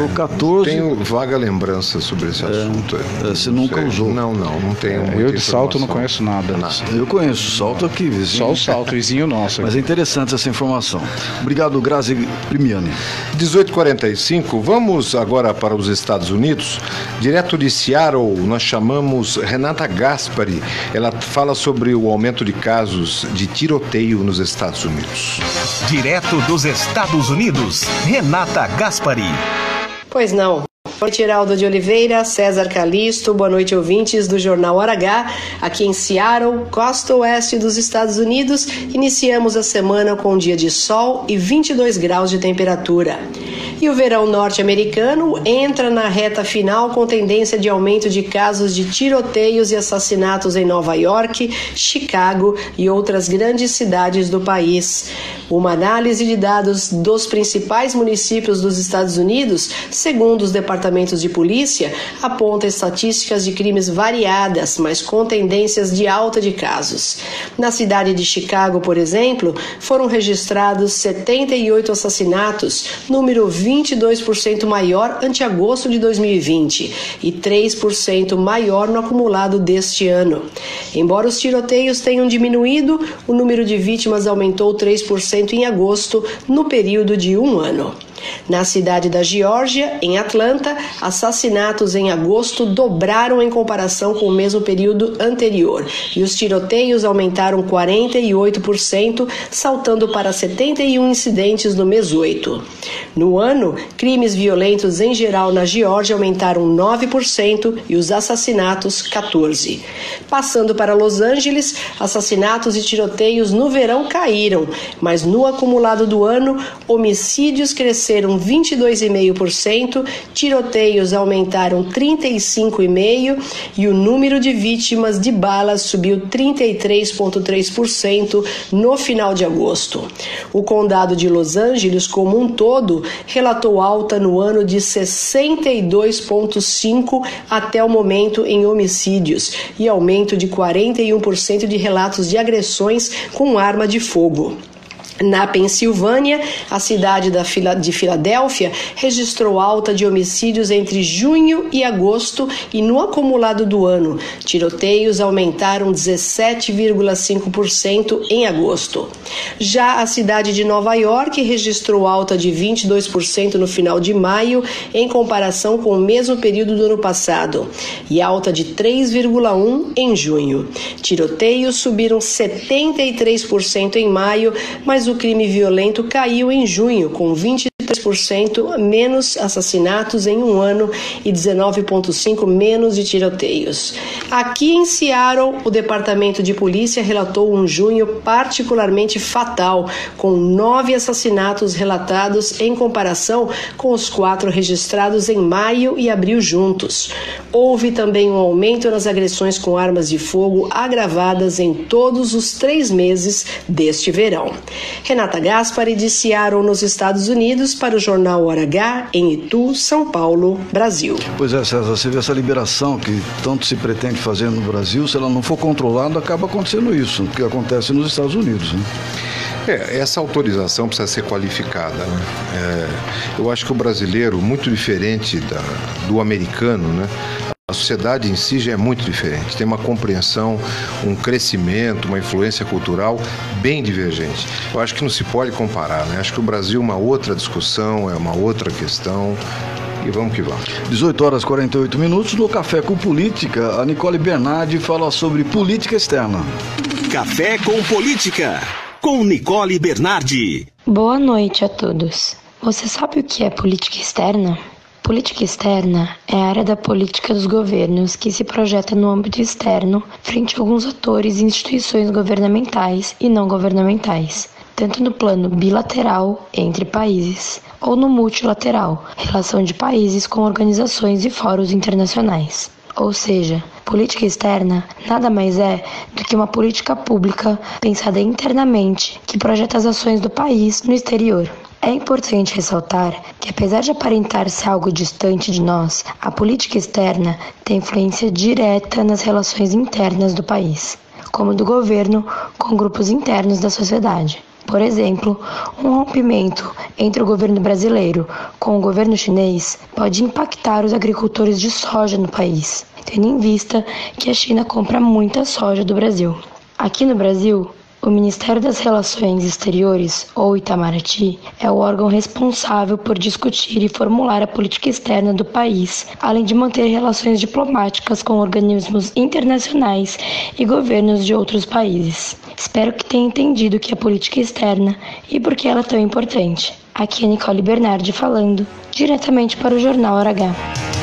Ou 14? Tenho vaga lembrança sobre esse assunto. É, você nunca Sei. usou? Não, não, não tenho. É, eu de salto não conheço nada. Eu conheço salto aqui, vizinho. Só o salto, vizinho nosso. Mas é interessante essa informação. Obrigado, Grazi Primiani. 1845, vamos agora para os Estados Unidos. Direto de Seattle, nós chamamos Renata Gaspari. Ela fala sobre o aumento de casos de tiroteio nos Estados Unidos. Direto dos Estados Unidos, Renata Gaspari. Pois não. Boa noite, Heraldo de Oliveira, César Calisto, boa noite, ouvintes do Jornal Hora aqui em Seattle, costa oeste dos Estados Unidos. Iniciamos a semana com um dia de sol e 22 graus de temperatura. E o verão norte-americano entra na reta final com tendência de aumento de casos de tiroteios e assassinatos em Nova York, Chicago e outras grandes cidades do país. Uma análise de dados dos principais municípios dos Estados Unidos, segundo os departamentos de polícia, aponta estatísticas de crimes variadas, mas com tendências de alta de casos. Na cidade de Chicago, por exemplo, foram registrados 78 assassinatos, número 22% maior ante agosto de 2020 e 3% maior no acumulado deste ano. Embora os tiroteios tenham diminuído, o número de vítimas aumentou 3% em agosto, no período de um ano. Na cidade da Geórgia, em Atlanta, assassinatos em agosto dobraram em comparação com o mesmo período anterior e os tiroteios aumentaram 48%, saltando para 71 incidentes no mês 8. No ano, crimes violentos em geral na Geórgia aumentaram 9% e os assassinatos 14%. Passando para Los Angeles, assassinatos e tiroteios no verão caíram, mas no acumulado do ano, homicídios cresceram 22,5%, tiroteios aumentaram 35,5% e o número de vítimas de balas subiu 33,3% no final de agosto. O condado de Los Angeles, como um todo, relatou alta no ano de 62,5% até o momento em homicídios e aumento de 41% de relatos de agressões com arma de fogo. Na Pensilvânia, a cidade de Filadélfia registrou alta de homicídios entre junho e agosto e no acumulado do ano. Tiroteios aumentaram 17,5% em agosto. Já a cidade de Nova York registrou alta de 22% no final de maio em comparação com o mesmo período do ano passado e alta de 3,1% em junho. Tiroteios subiram 73% em maio, mas o crime violento caiu em junho, com 23% menos assassinatos em um ano e 19,5% menos de tiroteios. Aqui em Seattle, o Departamento de Polícia relatou um junho particularmente fatal, com nove assassinatos relatados em comparação com os quatro registrados em maio e abril juntos. Houve também um aumento nas agressões com armas de fogo agravadas em todos os três meses deste verão. Renata Gaspari de Seattle, nos Estados Unidos, para o jornal Hora H, em Itu, São Paulo, Brasil. Pois é, César, você vê essa liberação que tanto se pretende fazer no Brasil, se ela não for controlada, acaba acontecendo isso, que acontece nos Estados Unidos. Né? É, essa autorização precisa ser qualificada. Né? É, eu acho que o brasileiro, muito diferente da, do americano, né? A sociedade em si já é muito diferente, tem uma compreensão, um crescimento, uma influência cultural bem divergente. Eu acho que não se pode comparar, né? Acho que o Brasil é uma outra discussão, é uma outra questão. E vamos que vamos. 18 horas e 48 minutos no Café com Política. A Nicole Bernardi fala sobre política externa. Café com Política, com Nicole Bernardi. Boa noite a todos. Você sabe o que é política externa? Política externa é a área da política dos governos que se projeta no âmbito externo frente a alguns atores e instituições governamentais e não governamentais, tanto no plano bilateral entre países ou no multilateral, relação de países com organizações e fóruns internacionais. Ou seja, política externa nada mais é do que uma política pública pensada internamente que projeta as ações do país no exterior. É importante ressaltar que, apesar de aparentar ser algo distante de nós, a política externa tem influência direta nas relações internas do país, como do governo com grupos internos da sociedade. Por exemplo, um rompimento entre o governo brasileiro com o governo chinês pode impactar os agricultores de soja no país, tendo em vista que a China compra muita soja do Brasil. Aqui no Brasil, o Ministério das Relações Exteriores, ou Itamaraty, é o órgão responsável por discutir e formular a política externa do país, além de manter relações diplomáticas com organismos internacionais e governos de outros países. Espero que tenha entendido o que é política externa e por que ela é tão importante. Aqui é Nicole Bernardi falando, diretamente para o Jornal H.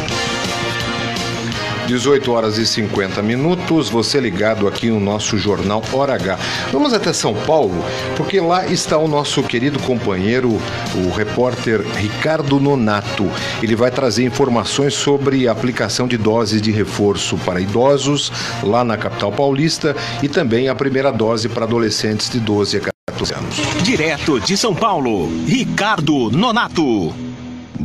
18 horas e 50 minutos, você ligado aqui no nosso jornal Hora H. Vamos até São Paulo, porque lá está o nosso querido companheiro, o repórter Ricardo Nonato. Ele vai trazer informações sobre a aplicação de doses de reforço para idosos lá na capital paulista e também a primeira dose para adolescentes de 12 a 14 anos. Direto de São Paulo, Ricardo Nonato.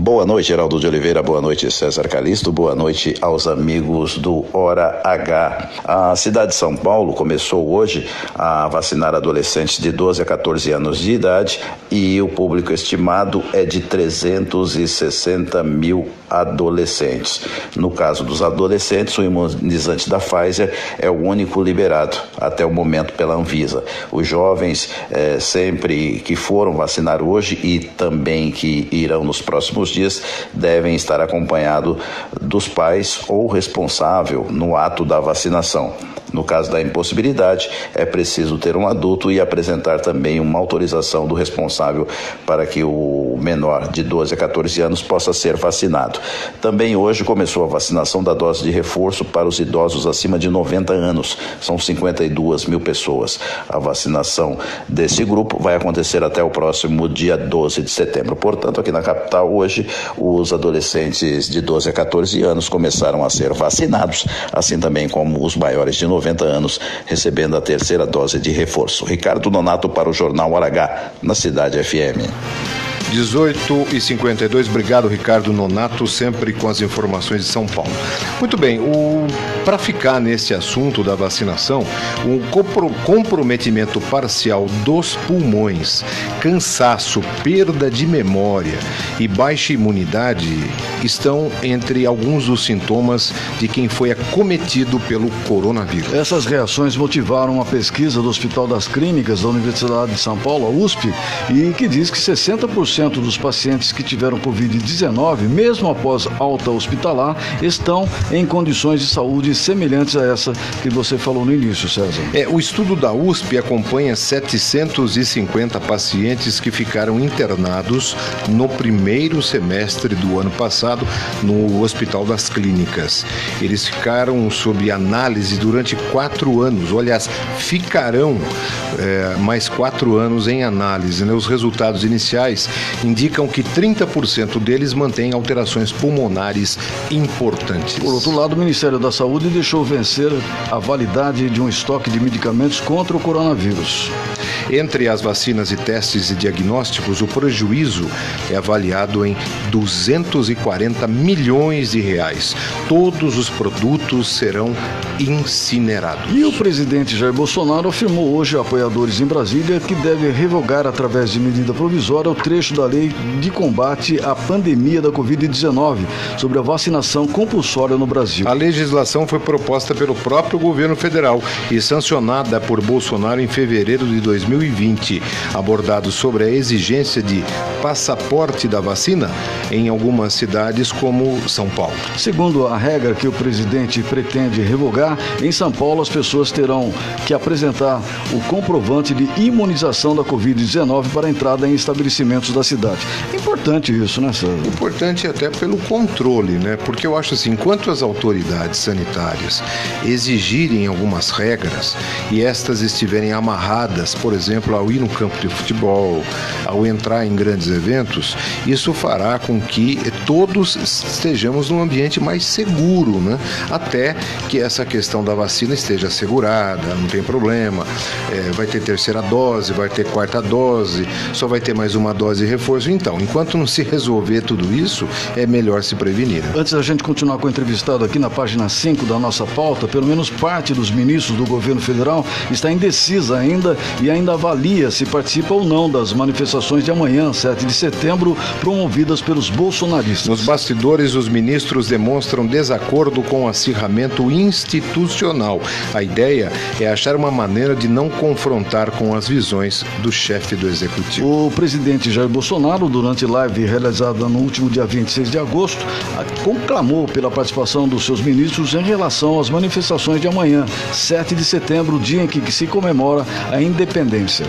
Boa noite, Geraldo de Oliveira. Boa noite, César Calisto. Boa noite aos amigos do Hora H. A cidade de São Paulo começou hoje a vacinar adolescentes de 12 a 14 anos de idade e o público estimado é de 360 mil adolescentes. No caso dos adolescentes, o imunizante da Pfizer é o único liberado até o momento pela Anvisa. Os jovens, eh, sempre que foram vacinar hoje e também que irão nos próximos dias, devem estar acompanhados dos pais ou responsável no ato da vacinação. No caso da impossibilidade, é preciso ter um adulto e apresentar também uma autorização do responsável para que o menor de 12 a 14 anos possa ser vacinado. Também hoje começou a vacinação da dose de reforço para os idosos acima de 90 anos. São 52 mil pessoas. A vacinação desse grupo vai acontecer até o próximo dia 12 de setembro. Portanto, aqui na capital, hoje, os adolescentes de 12 a 14 anos começaram a ser vacinados, assim também como os maiores de 90 90 anos, recebendo a terceira dose de reforço. Ricardo Donato para o Jornal Hora na Cidade FM. 18 e 52, obrigado Ricardo Nonato, sempre com as informações de São Paulo. Muito bem, o... para ficar nesse assunto da vacinação, um comprometimento parcial dos pulmões, cansaço, perda de memória e baixa imunidade estão entre alguns dos sintomas de quem foi acometido pelo coronavírus. Essas reações motivaram uma pesquisa do Hospital das Clínicas da Universidade de São Paulo, a USP, e que diz que 60% dos pacientes que tiveram Covid-19, mesmo após alta hospitalar, estão em condições de saúde semelhantes a essa que você falou no início, César. É, o estudo da USP acompanha 750 pacientes que ficaram internados no primeiro semestre do ano passado no Hospital das Clínicas. Eles ficaram sob análise durante quatro anos, aliás, ficarão é, mais quatro anos em análise. Né? Os resultados iniciais indicam que 30% deles mantêm alterações pulmonares importantes. Por outro lado, o Ministério da Saúde deixou vencer a validade de um estoque de medicamentos contra o coronavírus. Entre as vacinas e testes e diagnósticos, o prejuízo é avaliado em 240 milhões de reais. Todos os produtos serão incinerados. E o presidente Jair Bolsonaro afirmou hoje a apoiadores em Brasília que deve revogar através de medida provisória o trecho da lei de combate à pandemia da Covid-19 sobre a vacinação compulsória no Brasil. A legislação foi proposta pelo próprio governo federal e sancionada por Bolsonaro em fevereiro de 2020, abordado sobre a exigência de passaporte da vacina em algumas cidades como São Paulo. Segundo a regra que o presidente pretende revogar, em São Paulo as pessoas terão que apresentar o comprovante de imunização da Covid-19 para entrada em estabelecimentos da cidade. Importante isso, né, César? Importante até pelo controle, né? Porque eu acho assim, enquanto as autoridades sanitárias exigirem algumas regras e estas estiverem amarradas, por exemplo, ao ir no campo de futebol, ao entrar em grandes eventos, isso fará com que todos estejamos num ambiente mais seguro, né? Até que essa questão da vacina esteja assegurada, não tem problema. É, vai ter terceira dose, vai ter quarta dose, só vai ter mais uma dose reforço. Então, enquanto não se resolver tudo isso, é melhor se prevenir. Né? Antes da gente continuar com o entrevistado aqui na página 5 da nossa pauta, pelo menos parte dos ministros do governo federal está indecisa ainda e ainda avalia se participa ou não das manifestações de amanhã, 7 de setembro, promovidas pelos bolsonaristas. Nos bastidores, os ministros demonstram desacordo com o acirramento institucional. A ideia é achar uma maneira de não confrontar com as visões do chefe do executivo. O presidente Jair Bolsonaro, durante live realizada no último dia 26 de agosto, conclamou pela participação dos seus ministros em relação às manifestações de amanhã, 7 de setembro, dia em que se comemora a independência.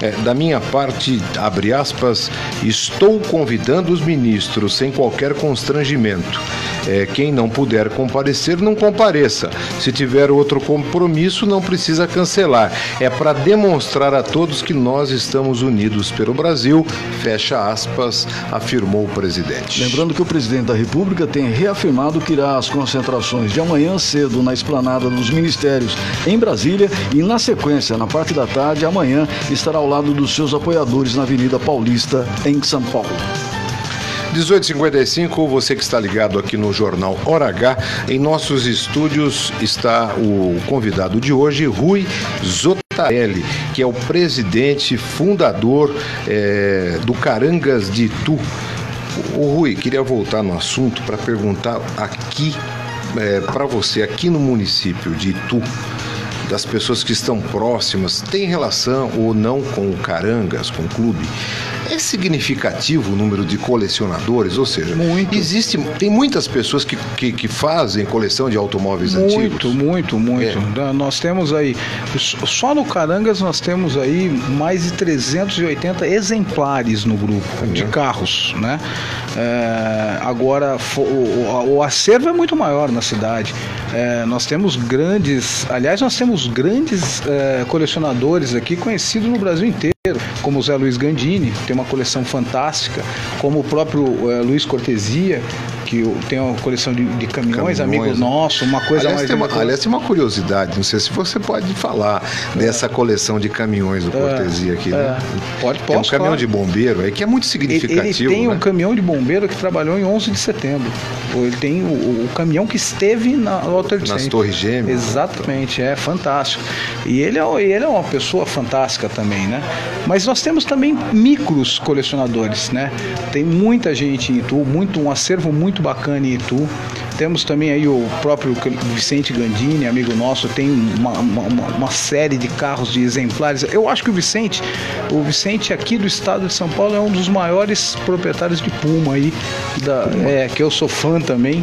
É, da minha parte, abre aspas, estou convidando os ministros sem qualquer constrangimento. É, quem não puder comparecer, não compareça. Se tiver outro compromisso, não precisa cancelar. É para demonstrar a todos que nós estamos unidos pelo Brasil, fecha aspas, afirmou o presidente. Lembrando que o presidente da República tem reafirmado que irá às concentrações de amanhã cedo na esplanada dos ministérios em Brasília e, na sequência, na parte da tarde, amanhã, estará ao lado dos seus apoiadores na Avenida Paulista, em São Paulo. 1855, você que está ligado aqui no Jornal Hora H, em nossos estúdios está o convidado de hoje, Rui Zotarelli, que é o presidente fundador é, do Carangas de Itu. O Rui, queria voltar no assunto para perguntar aqui é, para você, aqui no município de Itu, das pessoas que estão próximas, tem relação ou não com o Carangas, com o clube? É significativo o número de colecionadores, ou seja, muito. existe tem muitas pessoas que, que, que fazem coleção de automóveis muito, antigos. Muito, muito, muito. É. Nós temos aí só no Carangas nós temos aí mais de 380 exemplares no grupo uhum. de carros, né? É, agora o, o, o, acervo é muito maior na cidade. É, nós temos grandes, aliás, nós temos grandes é, colecionadores aqui conhecidos no Brasil inteiro como o Zé Luiz Gandini, tem uma coleção fantástica, como o próprio é, Luiz Cortesia, que tenho uma coleção de, de caminhões, Caminhões, amigo né? nosso, uma coisa aliás, mais. tem uma, aliás, tem uma curiosidade, não sei se você pode falar dessa coleção de caminhões do Cortesia aqui, né? Pode, Tem um posso, caminhão claro. de bombeiro aí que é muito significativo. ele tem né? um caminhão de bombeiro que trabalhou em 11 de setembro. Ele tem o, o caminhão que esteve na Walter Nas. Torres Gêmeas. Exatamente, é fantástico. E ele é, ele é uma pessoa fantástica também, né? Mas nós temos também micros colecionadores, né? Tem muita gente em Itu, muito, um acervo muito bacana em Itu. Temos também aí o próprio Vicente Gandini, amigo nosso, tem uma, uma, uma- série de carros de exemplares. Eu acho que o Vicente, o Vicente aqui do estado de São Paulo é um dos maiores proprietários de Puma aí, da, é, que eu sou fã também.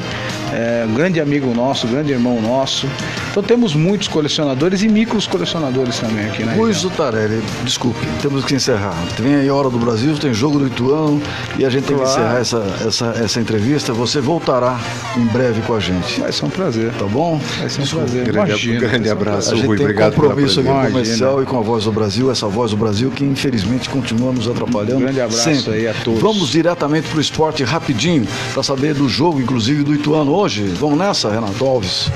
É, grande amigo nosso, grande irmão nosso. Então temos muitos colecionadores e micros colecionadores também aqui, né? Luiz Zutarelli, desculpe, temos que encerrar. Vem aí a Hora do Brasil, tem jogo do Ituano e a gente tem que encerrar essa, essa, essa entrevista. Você voltará em breve com a gente. Vai ser um prazer. Tá bom? Vai ser um prazer. Grande, Imagina. grande abraço, A gente Rui. tem Obrigado pela compromisso aqui com o comercial e com a Voz do Brasil, essa Voz do Brasil que infelizmente continua nos atrapalhando. Grande abraço sempre. aí a todos. Vamos diretamente para o esporte rapidinho para saber do jogo, inclusive do Ituano hoje. Vamos nessa, Renato Alves?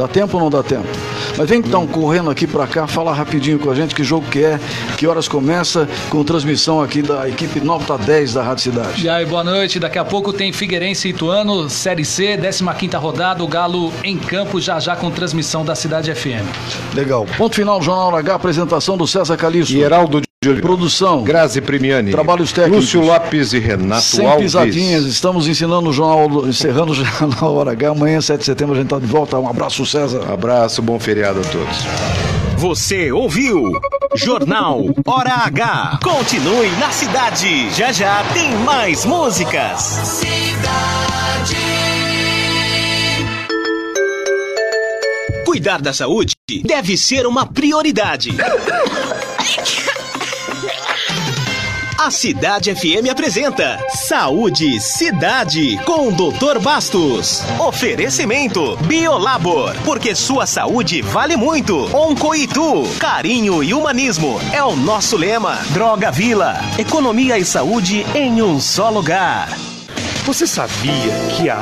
Dá tempo ou não dá tempo? Mas vem então correndo aqui para cá, fala rapidinho com a gente que jogo que é, que horas começa, com transmissão aqui da equipe Nota 10 da Rádio Cidade. E aí, boa noite. Daqui a pouco tem Figueirense e Ituano, Série C, 15ª rodada, o Galo em campo já já com transmissão da Cidade FM. Legal. Ponto final, Jornal H, apresentação do César Calixto. E Heraldo Produção. Grazi Primiani. Trabalhos técnicos. Lúcio Lopes e Renato Sem Alves. pisadinhas, estamos ensinando o jornal, encerrando o jornal Hora H. Amanhã, 7 de setembro, a gente está de volta. Um abraço, César. Abraço, bom feriado a todos. Você ouviu? Jornal Hora H. Continue na cidade. Já já tem mais músicas. Cidade. Cuidar da saúde deve ser uma prioridade. A Cidade FM apresenta Saúde Cidade com o Dr. Bastos. Oferecimento Biolabor, porque sua saúde vale muito. Oncoitu, carinho e humanismo é o nosso lema. Droga Vila, economia e saúde em um só lugar. Você sabia que a